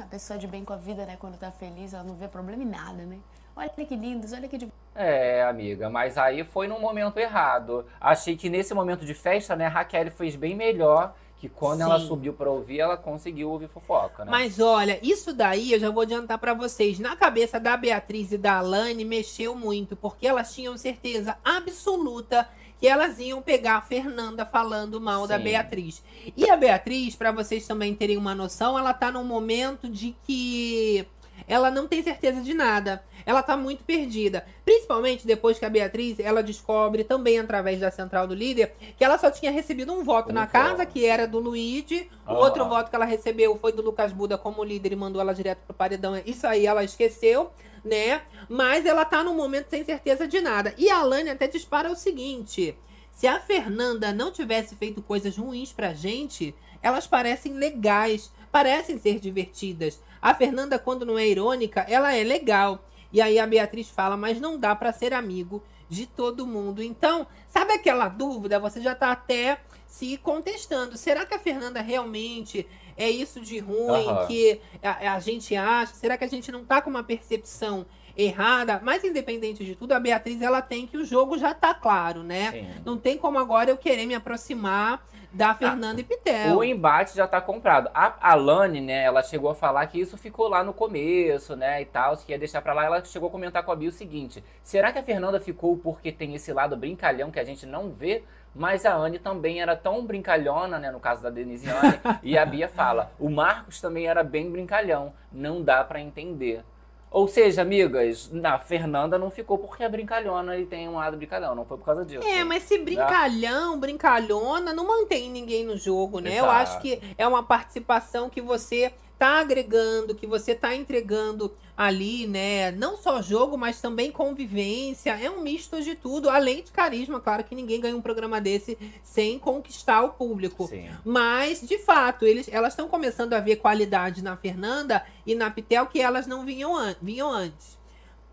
A pessoa de bem com a vida, né? Quando tá feliz, ela não vê problema em nada, né? Olha que lindos, olha que. É, amiga, mas aí foi num momento errado. Achei que nesse momento de festa, né, a Raquel fez bem melhor que quando ela Sim. subiu pra ouvir, ela conseguiu ouvir fofoca, né? Mas olha, isso daí eu já vou adiantar pra vocês. Na cabeça da Beatriz e da Alane mexeu muito, porque elas tinham certeza absoluta que elas iam pegar a Fernanda falando mal da Sim. Beatriz. E a Beatriz, pra vocês também terem uma noção, ela tá num momento de que ela não tem certeza de nada. Ela tá muito perdida. Principalmente depois que a Beatriz, ela descobre também através da central do líder que ela só tinha recebido um voto Um na casa, que era do Luigi. O Aham. outro voto que ela recebeu foi do Lucas Buda como líder e mandou ela direto pro paredão. Isso aí ela esqueceu, né? Mas ela tá num momento sem certeza de nada. E a Alane até dispara o seguinte: se a Fernanda não tivesse feito coisas ruins pra gente, elas parecem legais, parecem ser divertidas. A Fernanda, quando não é irônica, ela é legal. E aí a Beatriz fala, mas não dá pra ser amigo de todo mundo. Então, sabe aquela dúvida? Você já tá até se contestando. Será que a Fernanda realmente é isso de ruim Aham. que a, a gente acha? Será que a gente não tá com uma percepção errada? Mas independente de tudo, a Beatriz ela tem que o jogo já tá claro, né? Sim. Não tem como agora eu querer me aproximar da Fernanda e Pitel. O embate já tá comprado. A Alane, né, ela chegou a falar que isso ficou lá no começo, né, e tal, que ia deixar pra lá. Ela chegou a comentar com a Bia o seguinte: será que a Fernanda ficou porque tem esse lado brincalhão que a gente não vê? Mas a Anne também era tão brincalhona, né, no caso da Denisiane, e a Bia fala: o Marcos também era bem brincalhão. Não dá pra entender. Ou seja, amigas, na Fernanda não ficou porque é brincalhona e tem um lado brincalhão, não foi por causa disso. É, mas se brincalhão, brincalhona, não mantém ninguém no jogo, né? Eu Exato. acho que é uma participação que você tá agregando, que você tá entregando ali, né? Não só jogo, mas também convivência. É um misto de tudo, além de carisma. Claro que ninguém ganha um programa desse sem conquistar o público. Sim. Mas, de fato, eles, elas estão começando a ver qualidade na Fernanda e na Pitel que elas não vinham, an vinham antes.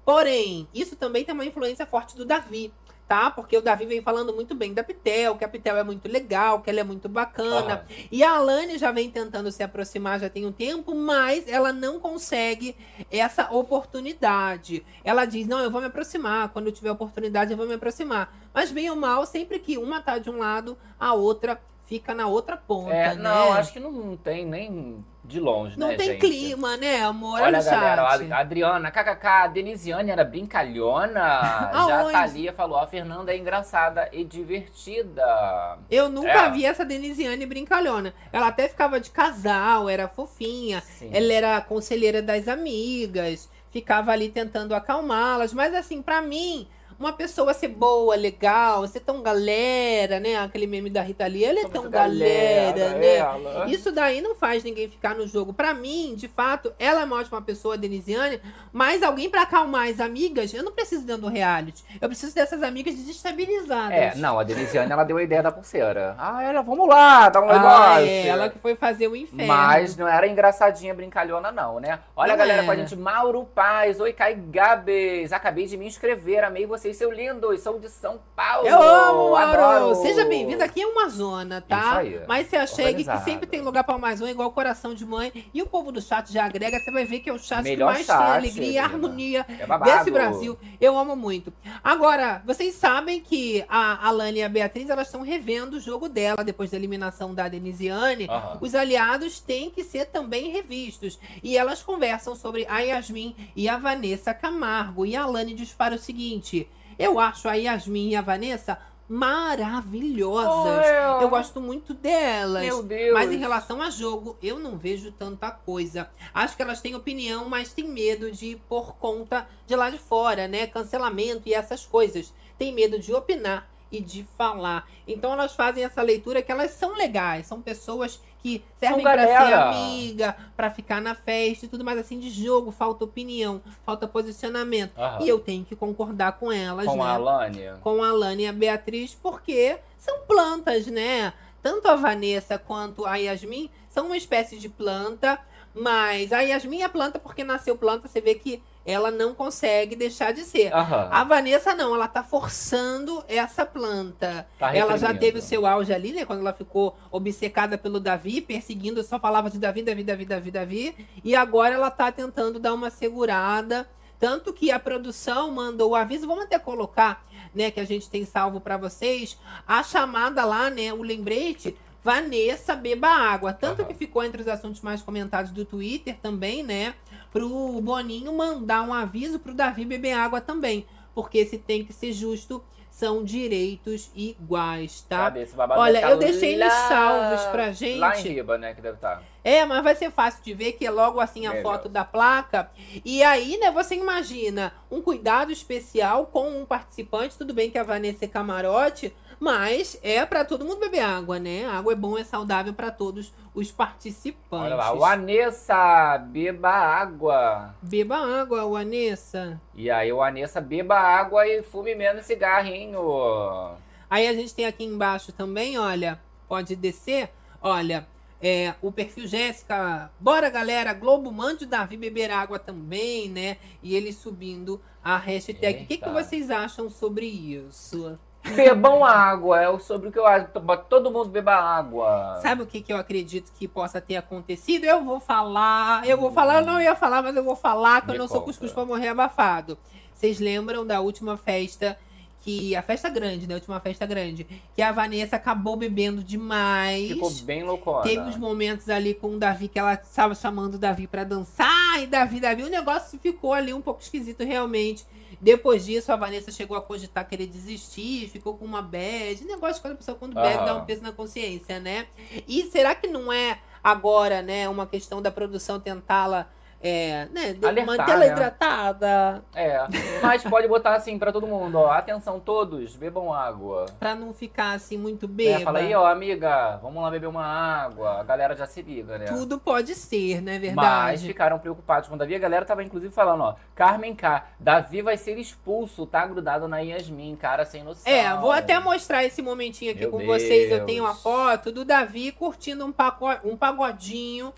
Porém, isso também tem uma influência forte do Davi tá? Porque o Davi vem falando muito bem da Pitel, que a Pitel é muito legal, que ela é muito bacana. Ah. E a Alane já vem tentando se aproximar já tem um tempo, mas ela não consegue essa oportunidade. Ela diz: "Não, eu vou me aproximar, quando eu tiver oportunidade eu vou me aproximar". Mas bem ou mal, sempre que uma tá de um lado, a outra fica na outra ponta, É, né? não, acho que não tem nem de longe, Não né, tem gente? clima, né, amor? Olha, no galera, a Adriana, kkk, a Denisiane era brincalhona. Já a? Thalia falou, a Fernanda é engraçada e divertida. Eu nunca É. vi essa Denisiane brincalhona. Ela até ficava de casal, era fofinha. Sim. Ela era conselheira das amigas, ficava ali tentando acalmá-las. Mas assim, pra mim, uma pessoa ser boa, legal, ser tão galera, né? Aquele meme da Rita Lee, ela é tão galera, galera, né? ela. Isso daí não faz ninguém ficar no jogo. Pra mim, de fato, ela é uma ótima pessoa, a Denisiane, mas alguém pra acalmar as amigas, eu não preciso dentro do reality. Eu preciso dessas amigas desestabilizadas. É, não, a Denisiane, ela deu a ideia da pulseira. Ah, ela, vamos lá, dá um Ah, negócio. é, ela que foi fazer o inferno. Mas não era engraçadinha, brincalhona, não, né? Olha Não a galera era. com a gente. Mauro Paz, oi, Kai Gabes. Acabei de me inscrever, amei vocês, seu lindos. Sou de São Paulo. Eu amo, Mauro! Adoro. Seja bem-vindo. Aqui é uma zona, tá? Isso aí. Mas você chegue que sempre tem lugar pra mais um, igual coração de mãe. E o povo do chat já agrega, você vai ver que é o chat Melhor que mais tem chat, alegria e harmonia É desse Brasil. Eu amo muito. Agora, vocês sabem que a Alane e a Beatriz, elas estão revendo o jogo dela depois da eliminação da Denisiane. Aham. Os aliados têm que ser também revistos. E elas conversam sobre a Yasmin e a Vanessa Camargo. E a Alane dispara o seguinte: Eu acho a Yasmin e a Vanessa maravilhosas. Oh, Eu gosto muito delas. Meu Deus. Mas em relação a jogo, eu não vejo tanta coisa. Acho que elas têm opinião, mas têm medo de por conta de lá de fora, né? Cancelamento e essas coisas. Tem medo de opinar e de falar. Então elas fazem essa leitura que elas são legais, são pessoas que servem para ser amiga, para ficar na festa e tudo mais assim de jogo, falta opinião, falta posicionamento. Aham. E eu tenho que concordar com elas, Com né? a Alane. com a Alane e a Beatriz, porque são plantas, né? Tanto a Vanessa quanto a Yasmin são uma espécie de planta, mas a Yasmin é planta porque nasceu planta, você vê que ela não consegue deixar de ser. Aham. A Vanessa não, ela tá forçando essa planta. Tá ela já teve o seu auge ali, né? Quando ela ficou obcecada pelo Davi, perseguindo, só falava de Davi, Davi, Davi, Davi, Davi. E agora ela tá tentando dar uma segurada. Tanto que a produção mandou o aviso, vamos até colocar, né, que a gente tem salvo para vocês, a chamada lá, né, o lembrete, Vanessa beba água. Tanto Aham. que ficou entre os assuntos mais comentados do Twitter também, né, pro Boninho mandar um aviso pro Davi beber água também. Porque se tem que ser justo, são direitos iguais, tá? Olha, eu deixei nos salvos pra gente. Lá em Riba, né, que deve estar. É, mas vai ser fácil de ver que é logo assim a Melhor. foto da placa. E aí, né, você imagina um cuidado especial com um participante. Tudo bem que a Vanessa é camarote, mas é pra todo mundo beber água, né? Água é bom, é saudável pra todos os participantes. Olha lá, o Anessa, beba água. Beba água, o Anessa. E aí, o Anessa, beba água e fume menos cigarrinho. Aí a gente tem aqui embaixo também, olha, pode descer, olha, é, o perfil Jéssica, bora galera, Globo mande o Davi beber água também, né? E ele subindo a hashtag. O que, que vocês acham sobre isso? Bebam água, é sobre o que eu acho. Todo mundo beba água. Sabe o que, que eu acredito que possa ter acontecido? Eu vou falar, eu vou falar, eu não ia falar, mas eu vou falar que eu não sou conta. cuscuz pra morrer abafado. Vocês lembram da última festa que a festa grande, né? A última festa grande, que a Vanessa acabou bebendo demais. Ficou bem loucona. Teve uns momentos ali com o Davi que ela estava chamando o Davi pra dançar e Davi, Davi, o negócio ficou ali um pouco esquisito realmente. Depois disso, a Vanessa chegou a cogitar querer desistir, ficou com uma bad. Negócio quando a pessoa quando bebe dá um peso na consciência, né? E será que não é agora, né, uma questão da produção tentá-la é, né, Alertar, mantê-la né? hidratada, É. Mas pode botar assim pra todo mundo, ó. Atenção todos, bebam água. pra não ficar assim muito Né? bêbada. Fala aí, ó, amiga, vamos lá beber uma água. A galera já se liga, né? Tudo pode ser, não é Mas verdade? ficaram preocupados com o Davi. A galera tava inclusive falando, ó. Carmen K, Davi vai ser expulso, tá grudado na Yasmin, cara sem noção. É, vou até mostrar esse momentinho aqui Meu com vocês. Eu Deus. tenho a foto do Davi curtindo um, paco- um pagodinho,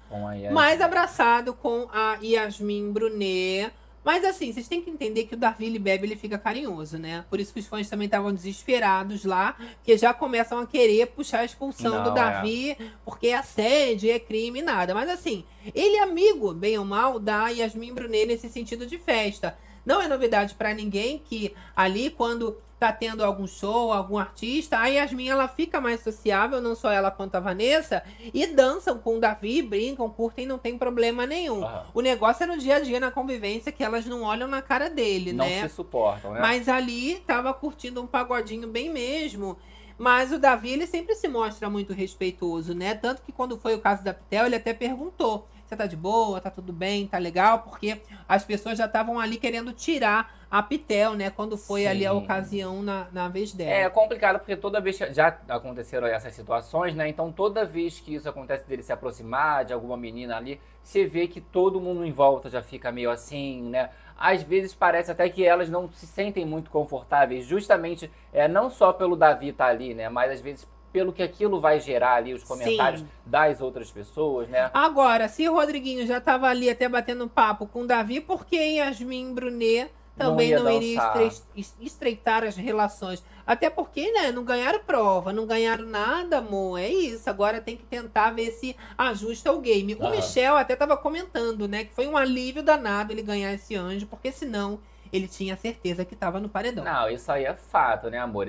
mais abraçado com a Yasmin Brunet. Mas assim, vocês têm que entender que o Davi ele bebe, ele fica carinhoso, né? Por isso que os fãs também estavam desesperados lá, que já começam a querer puxar a expulsão do Não, Davi, porque é assédio, é crime, nada. Mas assim, ele é amigo, bem ou mal, da Yasmin Brunet nesse sentido de festa. Não é novidade pra ninguém que ali, quando tá tendo algum show, algum artista, a Yasmin ela fica mais sociável, não só ela quanto a Vanessa, e dançam com o Davi, brincam, curtem, não tem problema nenhum. Aham. O negócio é no dia a dia, na convivência, que elas não olham na cara dele, Não né? se suportam, né? Mas ali tava curtindo um pagodinho bem mesmo. Mas o Davi, ele sempre se mostra muito respeitoso, né? Tanto que quando foi o caso da Pitel, ele até perguntou: você tá de boa, tá tudo bem, tá legal? Porque as pessoas já estavam ali querendo tirar a Pitel, né? Quando foi ali a Sim. ocasião na, na vez dela. É complicado porque toda vez que já aconteceram essas situações, né? Então toda vez que isso acontece dele se aproximar de alguma menina ali, você vê que todo mundo em volta já fica meio assim, né? Às vezes parece até que elas não se sentem muito confortáveis, justamente é não só pelo Davi estar ali, né? Mas às vezes pelo que aquilo vai gerar ali os comentários Sim. das outras pessoas, né? Agora, se o Rodriguinho já tava ali até batendo papo com o Davi, por que Yasmin Brunet também ia não, iria estreitar as relações? Até porque, né, não ganharam prova, não ganharam nada, amor. É isso. Agora tem que tentar ver se ajusta o game. O Aham. Michel até tava comentando, né, que foi um alívio danado ele ganhar esse anjo, porque senão ele tinha certeza que tava no paredão. Não, isso aí é fato, né, amor?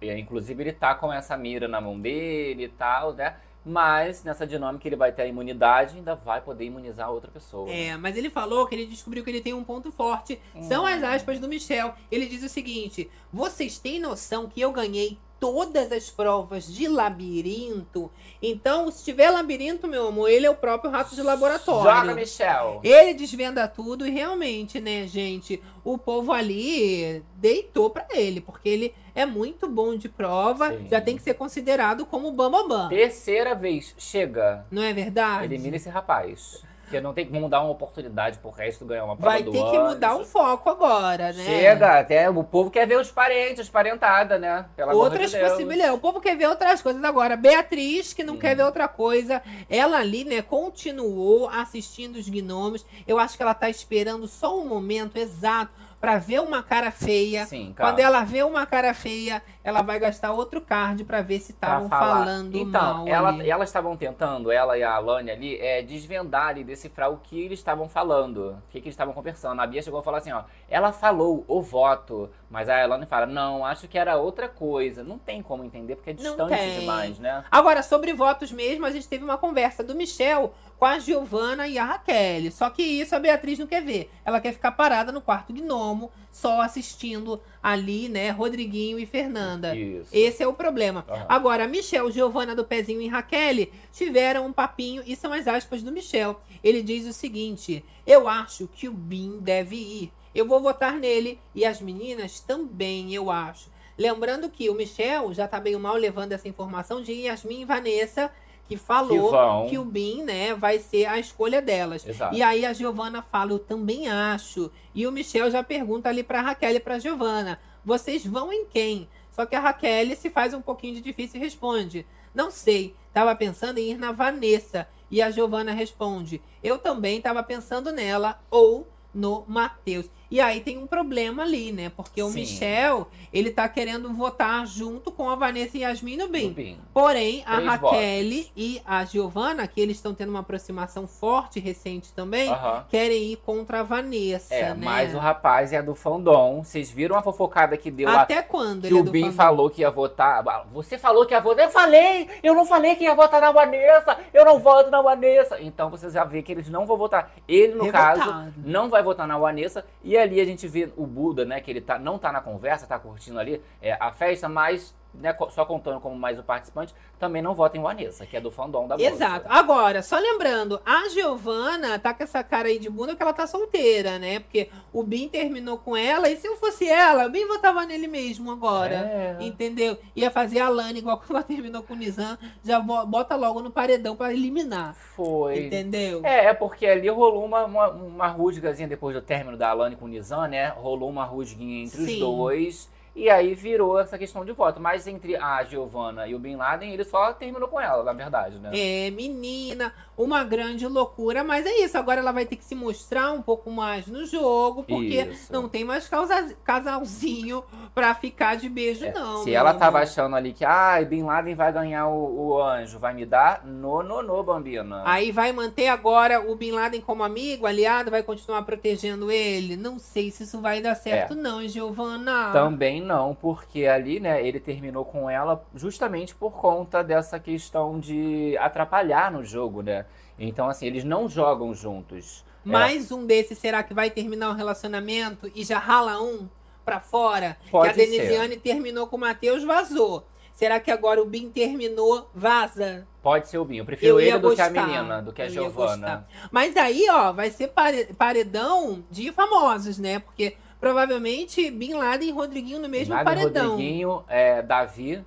Inclusive, ele tá com essa mira na mão dele e tal, né? Mas nessa dinâmica ele vai ter a imunidade e ainda vai poder imunizar outra pessoa. É, mas ele falou que ele descobriu que ele tem um ponto forte. São as aspas do Michel. Ele diz o seguinte: vocês têm noção que eu ganhei todas as provas de labirinto? Então, se tiver labirinto, meu amor, ele é o próprio rato de laboratório. Joga, Michel! Ele desvenda tudo e realmente, né, gente, o povo ali deitou pra ele, porque ele é muito bom de prova, Sim. já tem que ser considerado como bambambam. Terceira vez, chega. Não é verdade? Elimina esse rapaz. Porque não tem como dar uma oportunidade pro resto ganhar uma prova Vai ter que anjo. mudar o foco agora, né? Chega, até o povo quer ver os parentes, os parentada, né? Pelo Outras de possibilidades. O povo quer ver outras coisas agora. Beatriz, que não Hum. quer ver outra coisa, ela ali, né, continuou assistindo os gnomos. Eu acho que ela tá esperando só um momento exato pra ver uma cara feia. Sim. Quando ela vê uma cara feia, ela vai gastar outro card pra ver se estavam falando então, mal. ela- ali. elas estavam tentando, ela e a Alane ali, é, desvendar e decifrar o que eles estavam falando, o que, que eles estavam conversando. A Bia chegou a falar assim, ó, ela falou o voto, mas a Alane fala, não, acho que era outra coisa. Não tem como entender porque é distante demais, né? Agora, sobre votos mesmo, a gente teve uma conversa do Michel com a Giovana e a Raquel. Só que isso a Beatriz não quer ver. Ela quer ficar parada no quarto gnomo, só assistindo ali, né, Rodriguinho e Fernanda. Isso. Esse é o problema. Aham. Agora, Michel, Giovana do Pezinho e Raquel tiveram um papinho e são as aspas do Michel. Ele diz o seguinte: Eu acho que o Bin deve ir. Eu vou votar nele e as meninas também, eu acho. Lembrando que o Michel já tá bem ou mal levando essa informação de Yasmin e Vanessa, que falou Que que o Bin, né, vai ser a escolha delas. Exato. E aí a Giovana fala, eu também acho. E o Michel já pergunta ali pra Raquel e pra Giovana, vocês vão em quem? Só que a Raquel se faz um pouquinho de difícil e responde, não sei, tava pensando em ir na Vanessa. E a Giovana responde, eu também tava pensando nela, ou no Matheus. E aí tem um problema ali, né? Porque o Sim. Michel, ele tá querendo votar junto com a Vanessa e Yasmin no Bin. Porém, a Três Raquel e a Giovana, que eles estão tendo uma aproximação forte, recente também, Aham. querem ir contra a Vanessa, É, né? mas o rapaz é do fandom. Vocês viram a fofocada que deu? Até quando Que ele é o Bin fandom? falou que ia votar. Ah, Você falou que ia votar. Eu falei! Eu não falei que ia votar na Vanessa! Eu não voto na Vanessa! Então você já vê que eles não vão votar. Ele, no Revoltado. caso, não vai votar na Vanessa. E ali a gente vê o Buda, né? Que ele tá, não tá na conversa, tá curtindo ali é, a festa, mas né, só contando como mais um participante, também não vota em Vanessa, que é do fandom da moça. Exato. Agora, só lembrando, a Giovana tá com essa cara aí de bunda que ela tá solteira, né? Porque o Bin terminou com ela, e se eu fosse ela, o Bin votava nele mesmo agora. É. Entendeu? Ia fazer a Lana igual quando ela terminou com o Nizam, já bo- bota logo no paredão pra eliminar. Foi. Entendeu? É, é porque ali rolou uma, uma, uma rusgazinha depois do término da Alane com o Nizam, né? Rolou uma rusguinha entre Sim. os dois. E aí virou essa questão de voto. Mas entre a Giovanna e o Bin Laden, ele só terminou com ela, na verdade, né? É, menina, uma grande loucura, mas é isso. Agora ela vai ter que se mostrar um pouco mais no jogo, porque Isso. não tem mais causa- casalzinho pra ficar de beijo, É, não. Se ela amor. tava achando ali que, ah, Bin Laden vai ganhar o, o anjo, vai me dar, no, no, no, Bambina. Aí vai manter agora o Bin Laden como amigo, aliado, vai continuar protegendo ele? Não sei se isso vai dar certo, não, Giovana. Também não, porque ali, né, ele terminou com ela justamente por conta dessa questão de atrapalhar no jogo, né? Então, assim, eles não jogam juntos. É, Mais um desses, será que vai terminar o relacionamento e já rala um pra fora? Pode que a Denisiane terminou com o Matheus, vazou. Será que agora o Bin terminou, vaza? Pode ser o Binho. Eu prefiro Eu ele do que a gostar, menina, do que a eu Giovana. gostar. Mas aí, ó, vai ser pare- paredão de famosos, né? Porque provavelmente Bin Laden e Rodriguinho no mesmo Nada paredão. Rodriguinho, é, Davi,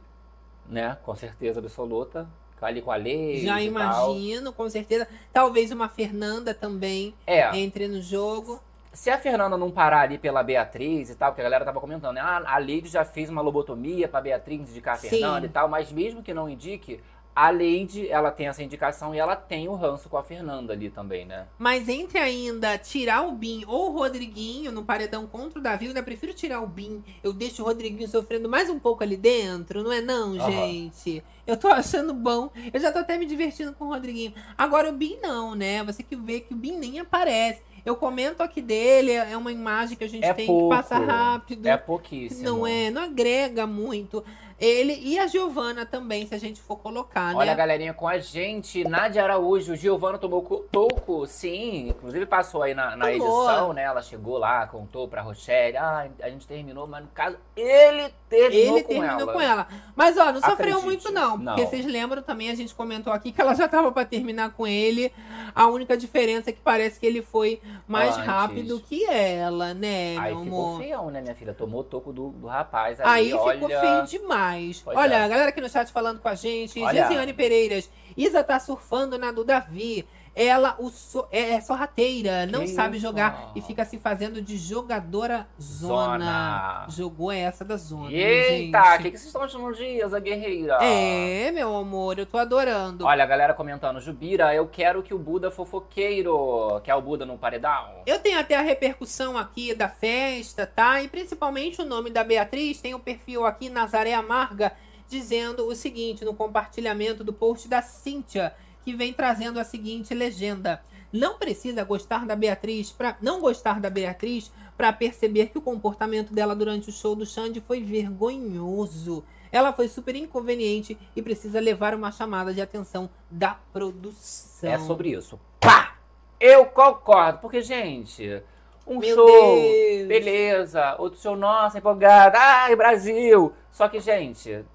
né? Com certeza absoluta. Ali com a lei. Já e tal. imagino, com certeza. Talvez uma Fernanda também É, entre no jogo. se a Fernanda não parar ali pela Beatriz e tal, porque a galera tava comentando, né? Ah, a Lady já fez uma lobotomia pra Beatriz indicar a Sim. Fernanda e tal, mas mesmo que não indique, a Lady, ela tem essa indicação e ela tem o ranço com a Fernanda ali também, né? Mas entre ainda tirar o Bin ou o Rodriguinho no paredão contra o Davi, eu ainda prefiro tirar o Bin. Eu deixo o Rodriguinho sofrendo mais um pouco ali dentro, não é não, Aham. gente? Eu tô achando bom. Eu já tô até me divertindo com o Rodriguinho. Agora o Bin não, né? Você que vê que o Bin nem aparece. Eu comento aqui dele, é uma imagem que a gente É tem pouco. que passar rápido. É pouquíssimo. Não é, não agrega muito. Ele e a Giovana também, se a gente for colocar, Olha a né? galerinha com a gente, Nádia Araújo, Giovana tomou co- toco, sim, inclusive passou aí na, na edição, né? Ela chegou lá, contou pra Rochelle, ah, a gente terminou, mas no caso, ele terminou Ele com terminou ela. com ela. Mas, ó, não sofreu Acredite. muito, não. Porque Não. vocês lembram também, a gente comentou aqui que ela já tava pra terminar com ele. A única diferença é que parece que ele foi mais Antes. rápido que ela, né, Aí meu ficou amor? feião, né, minha filha? Tomou toco do, do rapaz Aí olha... ficou feio demais. Pois Olha, é. a galera aqui no chat falando com a gente. Olha. Gesiane Pereiras. Isa tá surfando na do Davi. Ela o so- é, é sorrateira, não Que sabe isso? jogar e fica se fazendo de jogadora zona. Zona. Jogou essa da zona. né, Eita, o que, que vocês estão chamando de Isa Guerreira? É, meu amor, eu tô adorando. Olha, a galera comentando, Jubira, eu quero que o Buda fofoqueiro, que é o Buda no paredão. Eu tenho até a repercussão aqui da festa, tá? E principalmente o nome da Beatriz. Tem o perfil aqui, Nazaré Amarga, dizendo o seguinte no compartilhamento do post da Cíntia, que vem trazendo a seguinte legenda. Não precisa gostar da Beatriz para não gostar da Beatriz para perceber que o comportamento dela durante o show do Xande foi vergonhoso. Ela foi super inconveniente e precisa levar uma chamada de atenção da produção. É sobre isso. Pá! Eu concordo, porque, gente, um Meu show, Deus. beleza, outro show, nossa, empolgada, ai, Brasil. Só que, gente,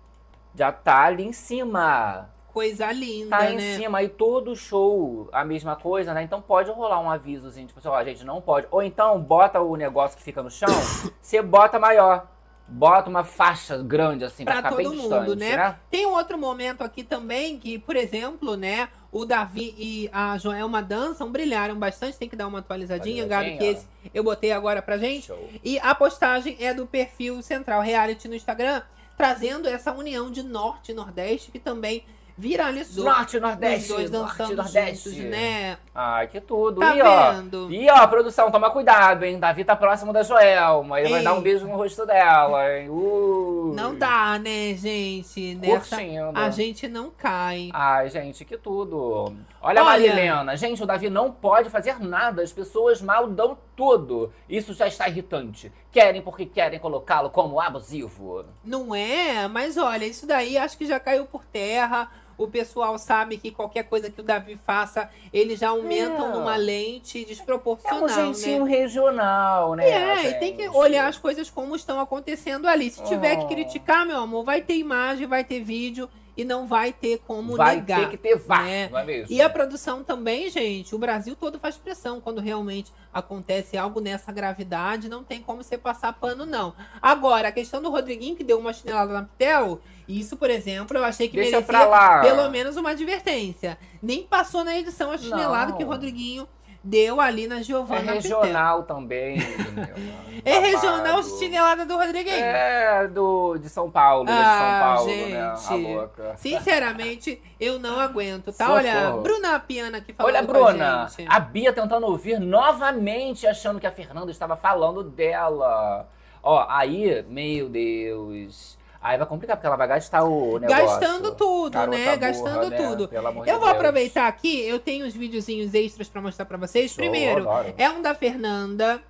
já tá ali em cima. Coisa linda, Tá em né? cima, aí todo show a mesma coisa, né? Então pode rolar um avisozinho, tipo assim, ó, gente, não pode. Ou então bota o negócio que fica no chão, você bota maior. Bota uma faixa grande, assim, pra, Pra ficar todo mundo, distante, né? né? Tem um outro momento aqui também que, por exemplo, né, o Davi e a Joelma dançam, brilharam bastante. Tem que dar uma atualizadinha, Gabi, que esse eu botei agora pra gente. Show. E a postagem é do perfil Central Reality no Instagram, trazendo essa união de Norte e Nordeste que também viralizou. Norte, Os Nordeste, dois Norte, Nordeste. juntos, né? Ai, que tudo. Tá e, ó, vendo? e ó, produção, toma cuidado, hein? Davi tá próximo da Joelma. Ele vai dar um Ei. beijo no rosto dela, hein? Uh. Não dá, né, gente? Nessa Curtindo. a gente não cai. Ai, gente, que tudo. Olha, Olha. a Marilena. Gente, o Davi não pode fazer nada. As pessoas mal dão tudo. Isso já está irritante. Querem porque querem colocá-lo como abusivo. Não é? Mas olha, isso daí acho que já caiu por terra. O pessoal sabe que qualquer coisa que o Davi faça, eles já aumentam É. numa lente É desproporcional, um jeitinho né? regional, né? É, e tem que olhar as coisas como estão acontecendo ali. Se tiver que criticar, meu amor, vai ter imagem, vai ter vídeo e não vai ter como Vai negar. ter que ter vá, né? é? E a produção também, gente, o Brasil todo faz pressão quando realmente acontece algo nessa gravidade, não tem como você passar pano, não. Agora, a questão do Rodriguinho, que deu uma chinelada na Pitel, isso, por exemplo, eu achei que Deixa merecia pelo menos uma advertência. Nem passou na edição a chinelada Não. que o Rodriguinho deu ali na É Giovanna Pitel. regional também. meu, É regional chinelada do Rodriguinho. É, do, de São Paulo, né? de São Ah, Paulo, né? A gente. louca. Sinceramente, eu não aguento, tá? Socorro. Olha, Bruna Piana aqui falando Olha, Bruna, a gente. a Bia tentando ouvir novamente, achando que a Fernanda estava falando dela. Ó, aí, meu Deus. Aí vai complicar, porque ela vai gastar o negócio. Gastando tudo, Garota né? burra, Gastando né? tudo. Pelo amor Eu de vou Deus. aproveitar aqui, eu tenho uns videozinhos extras pra mostrar pra vocês. Show, Primeiro, adoro. é um da Fernanda,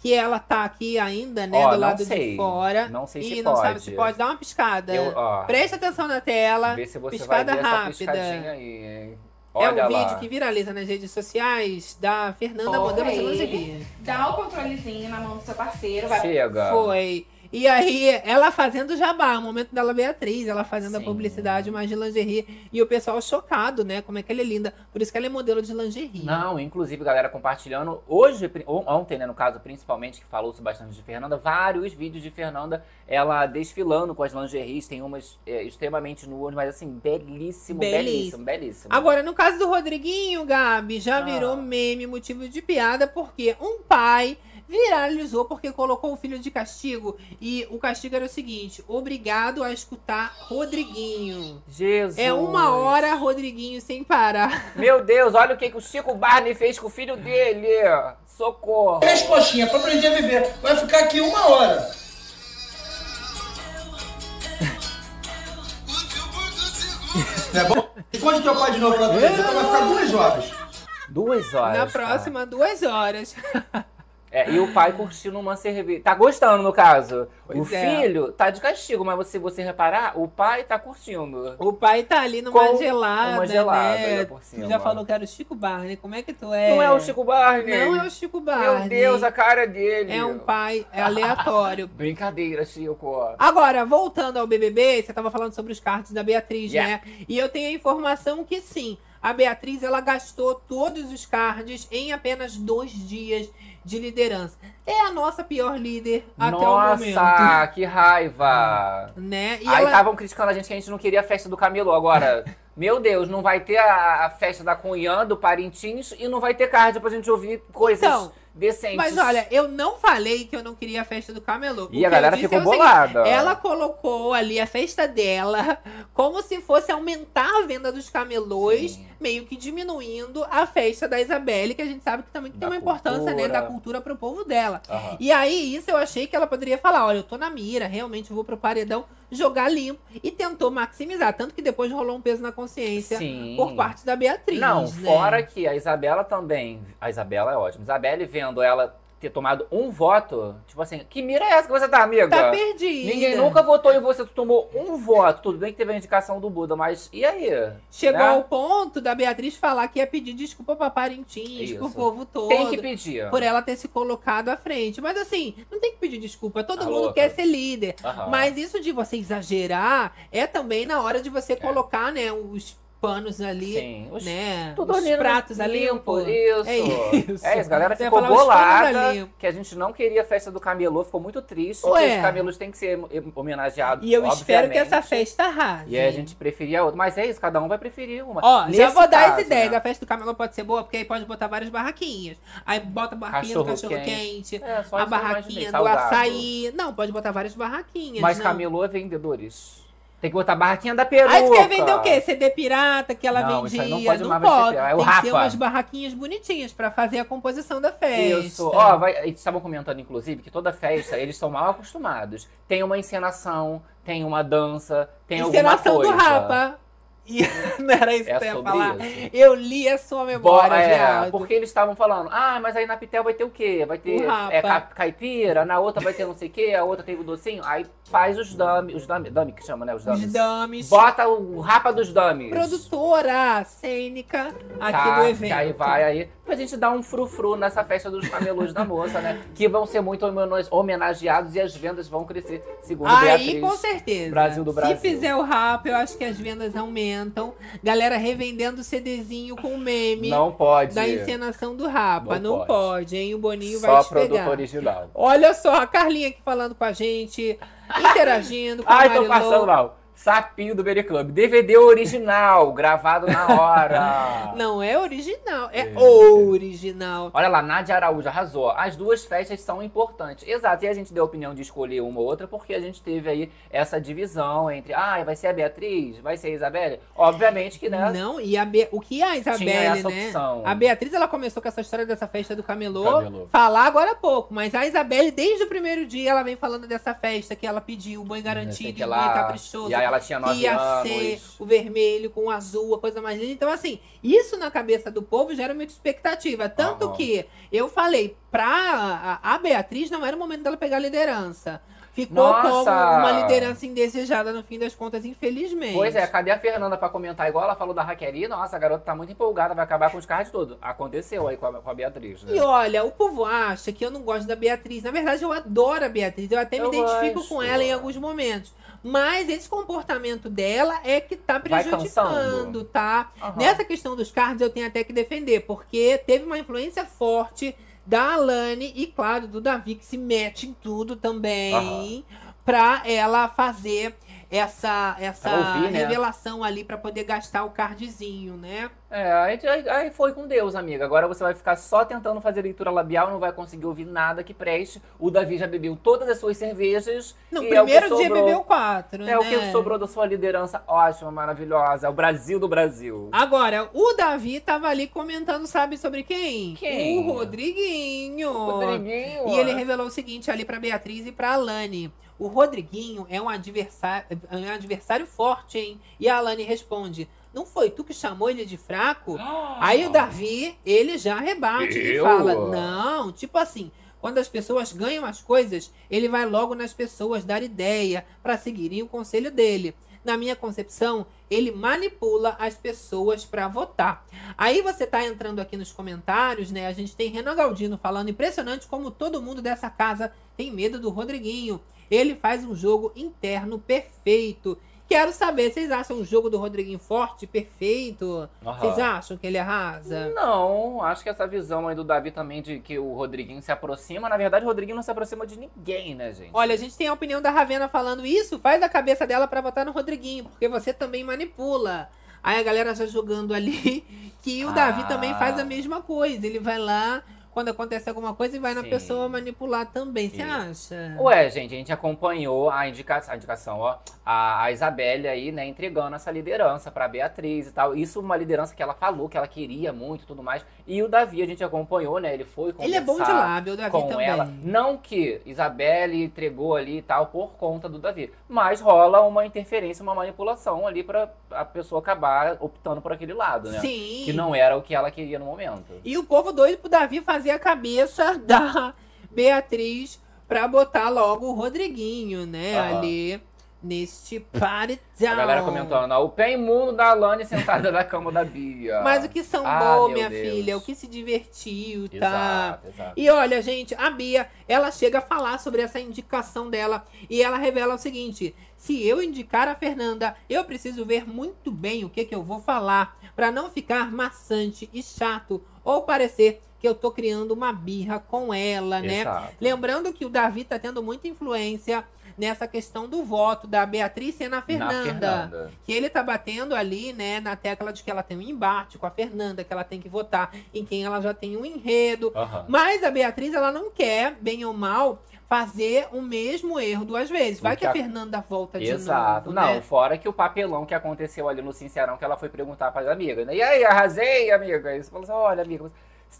que ela tá aqui ainda, né? Ó, do não lado sei. de fora. Não sei e se não pode. sabe se pode. Dá uma piscada. Eu, ó, Presta atenção na tela. Vê se você piscada vai ver essa rápida. piscadinha aí, hein? É Olha um lá. vídeo que viraliza nas redes sociais da Fernanda Foi. Modelo de Lingerie. Dá o controlezinho na mão do seu parceiro, vai Chega. Foi. E aí, ela fazendo jabá, o momento dela Beatriz, ela fazendo a Sim. publicidade mais de lingerie. E o pessoal chocado, né? Como é que ela é linda. Por isso que ela é modelo de lingerie. Não, inclusive, galera compartilhando. Hoje, ontem, né, no caso, principalmente, que falou-se bastante de Fernanda, vários vídeos de Fernanda, ela desfilando com as lingeries, tem umas é, extremamente nuas, mas assim, belíssimo, Belíssimo. belíssimo, belíssimo. Agora, no caso do Rodriguinho, Gabi, já Ah. virou meme, motivo de piada, porque um pai viralizou porque colocou o filho de castigo. E o castigo era o seguinte: obrigado a escutar Rodriguinho. Jesus. É uma hora Rodriguinho sem parar. Meu Deus, olha o que, que o Chico Barney fez com o filho dele. Socorro. Respostinha pra aprender a viver. Vai ficar aqui uma hora. É bom? Responde teu pai de novo pra tu. Então vai ficar duas horas. Duas horas. Na cara. próxima, duas horas. É, e o pai curtindo uma cerveja. Tá gostando, no caso. o Pois é. filho tá de castigo, mas se você reparar, o pai tá curtindo. O pai tá ali numa Com gelada, uma gelada, né? por Tu cima. já falou que era o Chico Barney. Como é que tu é? Não é o Chico Barney. Não é o Chico Barney. Meu Deus, a cara dele. É um pai aleatório. Brincadeira, Chico. Agora, voltando ao BBB, você tava falando sobre os cards da Beatriz, Yeah. né? E eu tenho a informação que sim, a Beatriz ela gastou todos os cards em apenas dois dias de liderança. É a nossa pior líder até o momento. Nossa, que raiva. Né? E Aí ela... estavam criticando a gente que a gente não queria a festa do Camilo. Agora, meu Deus, não vai ter a, a festa da Cunhã, do Parintins, e não vai ter card pra gente ouvir coisas Então, decentes. Mas olha, eu não falei que eu não queria a festa do camelô. E a galera disse ficou é o seguinte, bolada. Ela colocou ali a festa dela como se fosse aumentar a venda dos camelôs, Sim. Meio que diminuindo a festa da Isabelle, que a gente sabe que também tem Da uma importância, né, da cultura pro povo dela. Aham. E aí, isso eu achei que ela poderia falar: olha, eu tô na mira, realmente vou pro paredão jogar limpo. E tentou maximizar. Tanto que depois rolou um peso na consciência Sim. por parte da Beatriz. Não, né? fora que a Isabela também. A Isabela é ótima. Isabelle vendo ela ter tomado um voto, tipo assim, que mira é essa que você tá, amiga? Tá perdida. Ninguém nunca votou em você, tu tomou um voto. Tudo bem que teve a indicação do Buda, mas e aí? Chegou né? ao ponto da Beatriz falar que ia pedir desculpa pra Parintins, Isso. pro povo todo. Tem que pedir. Por ela ter se colocado à frente. Mas assim, não tem que pedir desculpa. Todo Tá mundo louca. quer ser líder. Aham. Mas isso de você exagerar é também na hora de você colocar, né, os panos ali, Sim, os- né? Tudo os ali pratos ali. limpo, isso. É isso. É isso, a galera Você ficou panos bolada que a gente não queria a festa do camelô, ficou muito triste, Ué. os camelos têm que ser homenageados, E eu espero que obviamente. essa festa arrase. E a gente preferia outra. Mas é isso, cada um vai preferir uma. Ó, já Nesse vou dar caso, as ideias. né? A festa do Camelô pode ser boa, porque aí pode botar várias barraquinhas. Aí bota a barraquinha do Cachorro cachorro quente, É, a isso barraquinha do salgado. açaí. Não, pode botar várias barraquinhas. Mas não. camelô é vendedores. Tem que botar a barraquinha da peruca. Aí tu quer vender o quê? CD pirata que ela Não, vendia? não pode mais pode. ser- é o Tem que ser Rafa. umas barraquinhas bonitinhas pra fazer a composição da festa. Isso. Ó, vai, eles estavam comentando, inclusive, que toda festa eles são mal acostumados. Tem uma encenação, tem uma dança, tem Encenação alguma do coisa. Rapa. E não era isso É que eu ia falar. isso. Eu li a sua memória, é, Geraldo. porque eles estavam falando, ah, mas aí na Pitel vai ter o quê? Vai ter rapa. é, ca- caipira, na outra vai ter não sei o quê, a outra tem o docinho. Aí faz os dummy, os dummy, dummy que chama, né? Os Os dummies. dames. Bota o rapa dos dummies. Produtora cênica aqui Tá, do evento. aí vai aí pra gente dar um frufru nessa festa dos camelôs da moça, né? Que vão ser muito homena- homenageados e as vendas vão crescer, segundo Aí, Beatriz. com certeza. Brasil do Brasil. Se fizer o rap, eu acho que as vendas aumentam. Galera revendendo CDzinho com meme Não pode. da encenação do Rapa. Não, Não pode. pode. hein? O Boninho Só vai te produto pegar. original. Olha só, a Carlinha aqui falando com a gente, interagindo com Ai, a tô passando mal. Sapinho do Berry Club. DVD original, gravado na hora. Não é original, é, É. original. Olha lá, Nádia Araújo arrasou. As duas festas são importantes. Exato, e a gente deu a opinião de escolher uma ou outra porque a gente teve aí essa divisão entre, ah, vai ser a Beatriz, vai ser a Isabelle. Obviamente que, né? Não, e a Be- o que a Isabelle, essa né? opção. A Beatriz, ela começou com essa história dessa festa do camelô, Camelô. falar agora há pouco, mas a Isabelle, desde o primeiro dia, ela vem falando dessa festa que ela pediu, o boi Não sei garantido, e lá. caprichoso. E aí ela tinha que nove ia anos. ser o vermelho com o azul, a coisa mais linda. Então, assim, isso na cabeça do povo gera muita expectativa. Tanto Aham. que eu falei, pra a, a Beatriz não era o momento dela pegar a liderança. Ficou Nossa! como uma liderança indesejada no fim das contas, infelizmente. Pois é, cadê a Fernanda pra comentar? Igual ela falou da Raquel, nossa, a garota tá muito empolgada, vai acabar com os cards todos. Aconteceu aí com a, com a Beatriz, né? E olha, o povo acha que eu não gosto da Beatriz. Na verdade, eu adoro a Beatriz. Eu até me Eu identifico gosto. com ela em alguns momentos. Mas esse comportamento dela é que tá prejudicando, tá? Aham. Nessa questão dos cards, eu tenho até que defender, porque teve uma influência forte da Alane e, claro, do Davi, que se mete em tudo também, pra ela fazer essa, essa ouvir, né? revelação ali pra poder gastar o cardzinho, né? É, aí, aí- foi com Deus, amiga. Agora você vai ficar só tentando fazer leitura labial, não vai conseguir ouvir nada que preste. O Davi já bebeu todas as suas cervejas. No e é o primeiro dia sobrou. bebeu quatro, É né? o que sobrou da sua liderança ótima, maravilhosa. É o Brasil do Brasil. Agora, o Davi tava ali comentando, sabe sobre quem? Quem? O Rodriguinho. Rodriguinho. E ele revelou o seguinte ali pra Beatriz e pra Alane. O Rodriguinho é um adversário, é um adversário forte, hein? E a Alane responde: Não foi tu que chamou ele de fraco? Aí o Davi, ele já rebate e Eu? fala: Não, tipo assim. Quando as pessoas ganham as coisas, ele vai logo nas pessoas dar ideia para seguirem o conselho dele. Na minha concepção, ele manipula as pessoas para votar. Aí você tá entrando aqui nos comentários, né? A gente tem Renan Galdino falando impressionante como todo mundo dessa casa tem medo do Rodriguinho. Ele faz um jogo interno perfeito. Quero saber, vocês acham o jogo do Rodriguinho forte, perfeito? Aham. Vocês acham que ele arrasa? Não, acho que essa visão aí do Davi também de que o Rodriguinho se aproxima. Na verdade, o Rodriguinho não se aproxima de ninguém, né, gente? Olha, a gente tem a opinião da Ravena falando isso, faz a cabeça dela pra votar no Rodriguinho, porque você também manipula. Aí a galera já jogando ali que o Davi Ah. também faz a mesma coisa. Ele vai lá, quando acontece alguma coisa, e vai na Sim. pessoa manipular também. Você acha? Ué, gente, a gente acompanhou a indicação, a indicação, ó, a, a Isabelle aí, né, entregando essa liderança pra Beatriz e tal. Isso uma liderança que ela falou que ela queria muito e tudo mais. E o Davi a gente acompanhou, né? Ele foi Ele é bom de conversar lábio, o Davi com também. ela. Não que Isabelle entregou ali e tal por conta do Davi, mas rola uma interferência, uma manipulação ali pra a pessoa acabar optando por aquele lado, né? Sim. Que não era o que ela queria no momento. E o povo doido pro Davi fazer a cabeça da Beatriz pra botar logo o Rodriguinho, né? Aham. Ali neste paredão. A galera comentando, ó, o pé imundo da Alane sentada na cama da Bia. Mas o que sambou, Ah, minha Deus. filha, o que se divertiu, tá? Exato, exato. E olha, gente, a Bia, ela chega a falar sobre essa indicação dela e ela revela o seguinte: se eu indicar a Fernanda, eu preciso ver muito bem o que, que eu vou falar pra não ficar maçante e chato ou parecer que eu tô criando uma birra com ela, né? Exato. Lembrando que o Davi tá tendo muita influência nessa questão do voto da Beatriz Na Fernanda. Fernanda. Que ele tá batendo ali, né, na tecla de que ela tem um embate com a Fernanda, que ela tem que votar em quem ela já tem um enredo. Aham. Mas a Beatriz, ela não quer, bem ou mal, fazer o mesmo erro duas vezes. Vai que que a a- Fernanda volta de Exato. novo, Não, né? fora que o papelão que aconteceu ali no Sincerão, que ela foi perguntar para as amigas, né? E aí, arrasei, amiga? E você falou assim, olha, amiga,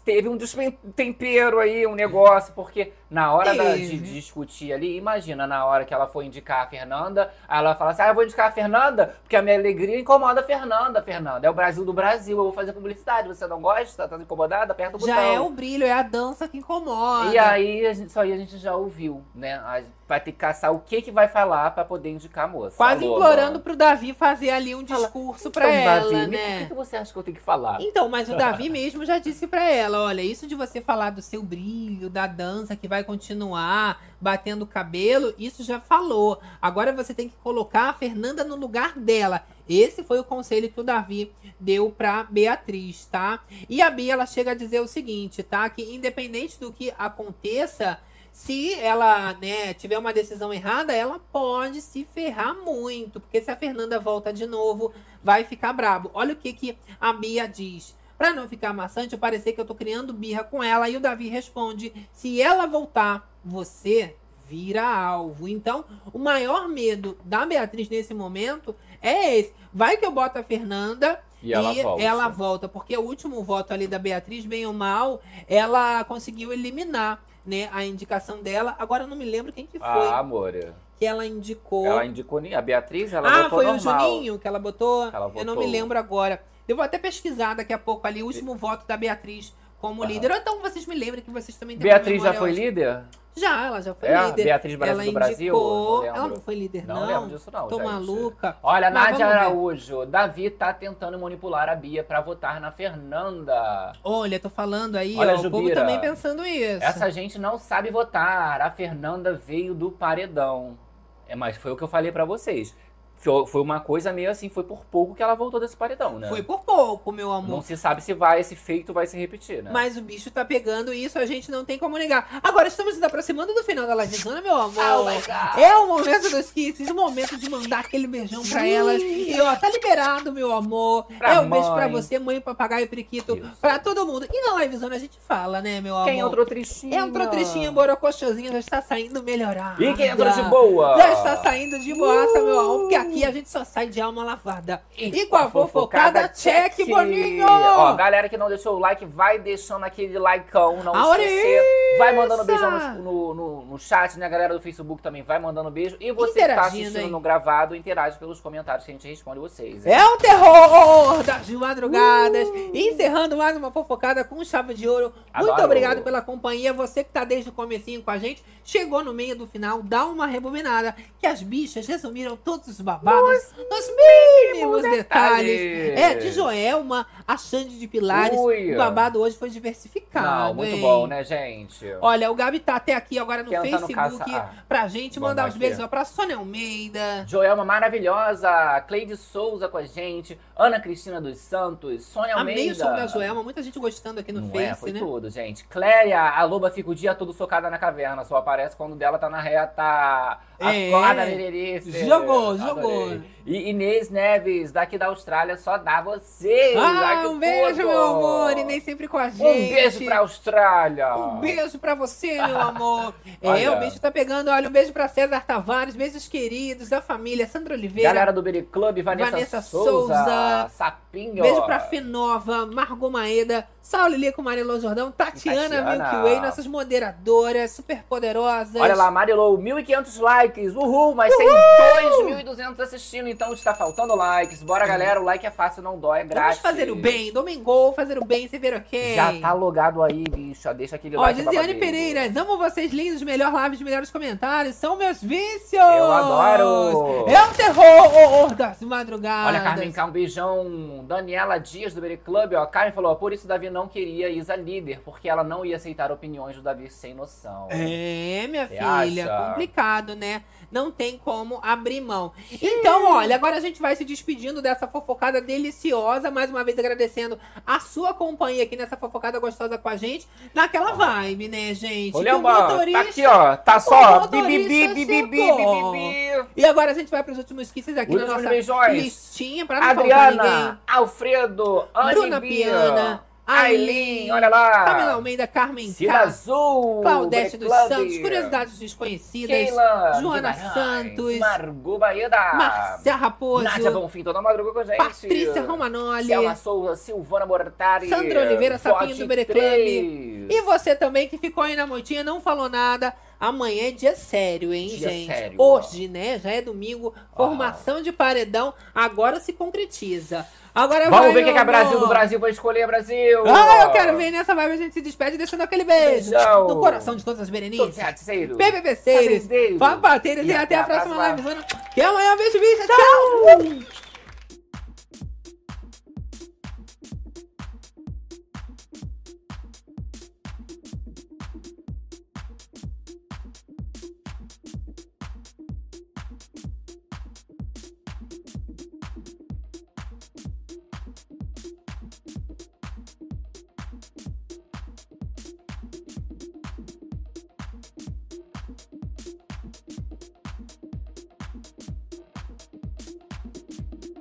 teve um destempero aí, um negócio, porque na hora da- de discutir ali, imagina, na hora que ela foi indicar a Fernanda, ela fala assim, ah, eu vou indicar a Fernanda, porque a minha alegria incomoda a Fernanda, Fernanda. É o Brasil do Brasil, eu vou fazer publicidade, você não gosta? Tá incomodada? Aperta o botão. Já é o brilho, é a dança que incomoda. E aí, a gente, isso aí a gente já ouviu, né? A vai ter que caçar o que que vai falar pra poder indicar a moça. Quase Alô, implorando agora. pro Davi fazer ali um discurso pra Então, ela, Davi, né? O que, que você acha que eu tenho que falar? Então, mas o Davi mesmo já disse pra ela, olha, isso de você falar do seu brilho, da dança que vai continuar, batendo o cabelo, isso já falou. Agora você tem que colocar a Fernanda no lugar dela. Esse foi o conselho que o Davi deu pra Beatriz, tá? E a Bia, ela chega a dizer o seguinte, tá? Que independente do que aconteça, se ela, né, tiver uma decisão errada, ela pode se ferrar muito, porque se a Fernanda volta de novo, vai ficar brabo. Olha o que que a Bia diz. Pra não ficar maçante, eu parecer que eu tô criando birra com ela, e o Davi responde: "Se ela voltar, você vira alvo". Então, o maior medo da Beatriz nesse momento é esse. Vai que eu boto a Fernanda E ela volta. ela volta, porque o último voto ali da Beatriz, bem ou mal, ela conseguiu eliminar, né, a indicação dela. Agora eu não me lembro quem que foi Ah, amor. que ela indicou. Ela indicou a Beatriz, ela ah, botou foi normal. o Juninho que ela botou? Ela Eu não me lembro agora. Eu vou até pesquisar daqui a pouco ali o último voto da Beatriz como Aham. líder. Ou então vocês me lembrem que vocês também têm Beatriz já foi ótima. líder? Já, ela já foi É a líder. Beatriz Brasil ela do Brasil? indicou. Ela não foi líder, Não não. lembro disso não, Tô maluca. Olha, Mas Nádia. Araújo, Davi tá tentando manipular a Bia pra votar na Fernanda. Olha, tô falando aí, Olha, ó, o povo Jubira, também pensando isso. Essa gente não sabe votar. A Fernanda veio do paredão. É, mas foi o que eu falei pra vocês. Foi foi uma coisa meio assim, foi por pouco que ela voltou desse paredão, né? Foi por pouco, meu amor. Não se sabe se vai, esse feito vai se repetir, né? Mas o bicho tá pegando isso, a gente não tem como negar. Agora estamos nos aproximando do final da livezona, meu amor. Oh my God. é o momento dos kisses, o momento de mandar aquele beijão pra elas. E ó, tá liberado, meu amor. Pra é um beijo pra mãe. você, mãe, papagaio e periquito, Isso. pra todo mundo. E na livezona a gente fala, né, meu amor? Quem entrou tristinho? É um trechinho, borocochosinho, já está saindo melhorado. E quem entrou de boa? Já está saindo de boaça, meu amor, porque aqui a gente só sai de alma lavada. E, com a fofocada, check, boninho! Ó, galera que não deixou o like, vai deixando aquele likeão, não esquecer. Vai mandando beijão Orissa! no, no, no- no chat, né? A galera do Facebook também vai mandando beijo. E você que tá assistindo hein? no gravado, interage pelos comentários que a gente responde vocês. hein? É o terror das madrugadas. Encerrando mais uma fofocada com chave de ouro. Muito Adoro. obrigado pela companhia. Você que tá desde o comecinho com a gente, chegou no meio do final, dá uma rebobinada. Que as bichas resumiram todos os babados nos mínimos detalhes. detalhes. É, de Joelma a Xande de Pilares. Ui. O babado hoje foi diversificado. Não, muito hein? bom, né, gente? Olha, o Gabi tá até aqui agora no Quem tá no Facebook caça- ah, pra gente mandar dar os beijos pra Sônia Almeida. Joelma maravilhosa, Cleide Souza com a gente, Ana Cristina dos Santos, Sônia Almeida. Amei o som da Joelma, muita gente gostando aqui no Não Face, é, foi né? tudo, gente. Cléria, a loba fica o dia todo socada na caverna. Só aparece quando dela tá na reta. É. Acorda, Nererice. Jogou, Adorei. jogou. E Inês Neves, daqui da Austrália, só dá vocês. Ai, Ah, um beijo, meu amor. E nem sempre com a gente. Um beijo pra Austrália. Um beijo pra você, meu amor. é, o beijo tá pegando. Olha, um beijo pra César Tavares, beijos queridos, a família, Sandra Oliveira. Galera do Beri Club, Vanessa, Vanessa Souza, Souza. Sapinho. Beijo pra Fenova, Margot Maeda, Saulo Lico, Marilô Jordão, Tatiana, Tatiana. Milky Way, nossas moderadoras super poderosas. Olha lá, Marilou, 1.500 likes, uhul, mas tem 2.200 assistindo, então está faltando likes. Bora, galera, o like é fácil, não dói, é Vamos grátis. fazer o bem, domingo, fazer o bem, você ver ok. Já tá logado aí, bicho, deixa aquele Ó, like Gisiane babadeiro. Pereira, amo vocês lindos, melhor lives, melhores comentários, são meus vícios! Eu adoro! É o terror das madrugadas! Olha, Carmen K, um beijão. Daniela Dias, do Beri Club, ó. Carmen falou, ó, por isso Davi não queria Isa líder, porque ela não ia aceitar opiniões do Davi sem noção. É, minha Você filha, acha? complicado, né? Não tem como abrir mão. Então, olha, agora a gente vai se despedindo dessa fofocada deliciosa, mais uma vez agradecendo a sua companhia aqui nessa fofocada gostosa com a gente, naquela vibe, né, gente? Olha, mano, motorista- tá aqui, ó. Tá só bibibi, bibibi, chegou. bibibi. E agora a gente vai para os últimos kisses aqui Últimos na nossa beijões. listinha, pra não. Adriana, Alfredo, Anne Bruna. Piana, Aileen, olha lá. Camila Almeida, Carmen Cida. Azul. Claudete dos Club. Santos, Curiosidades Desconhecidas, Keila Joana Guimarães, Santos, Margot Baeda. Márcia Raposo, Nádia Bonfim, toda madruga com a gente. Patrícia Romanoli, Selma Souza, Silvana Mortari. Sandra Oliveira, Sapinho do Bere Club. 3. E você também que ficou aí na moitinha, não falou nada. Amanhã é dia sério, hein, Dia gente? sério. Hoje, né? Já é domingo. Formação de paredão. Agora se concretiza. Agora Vamos vai, ver o que, é Brasil do Brasil vai escolher Brasil. Ah, eu quero ver nessa vibe. A gente se despede deixando aquele beijo. Beijão. No coração de todas as berenices. Fazendeiros. papateiros e, E até até a próxima live. Que amanhã, beijo, bicha. Tchau!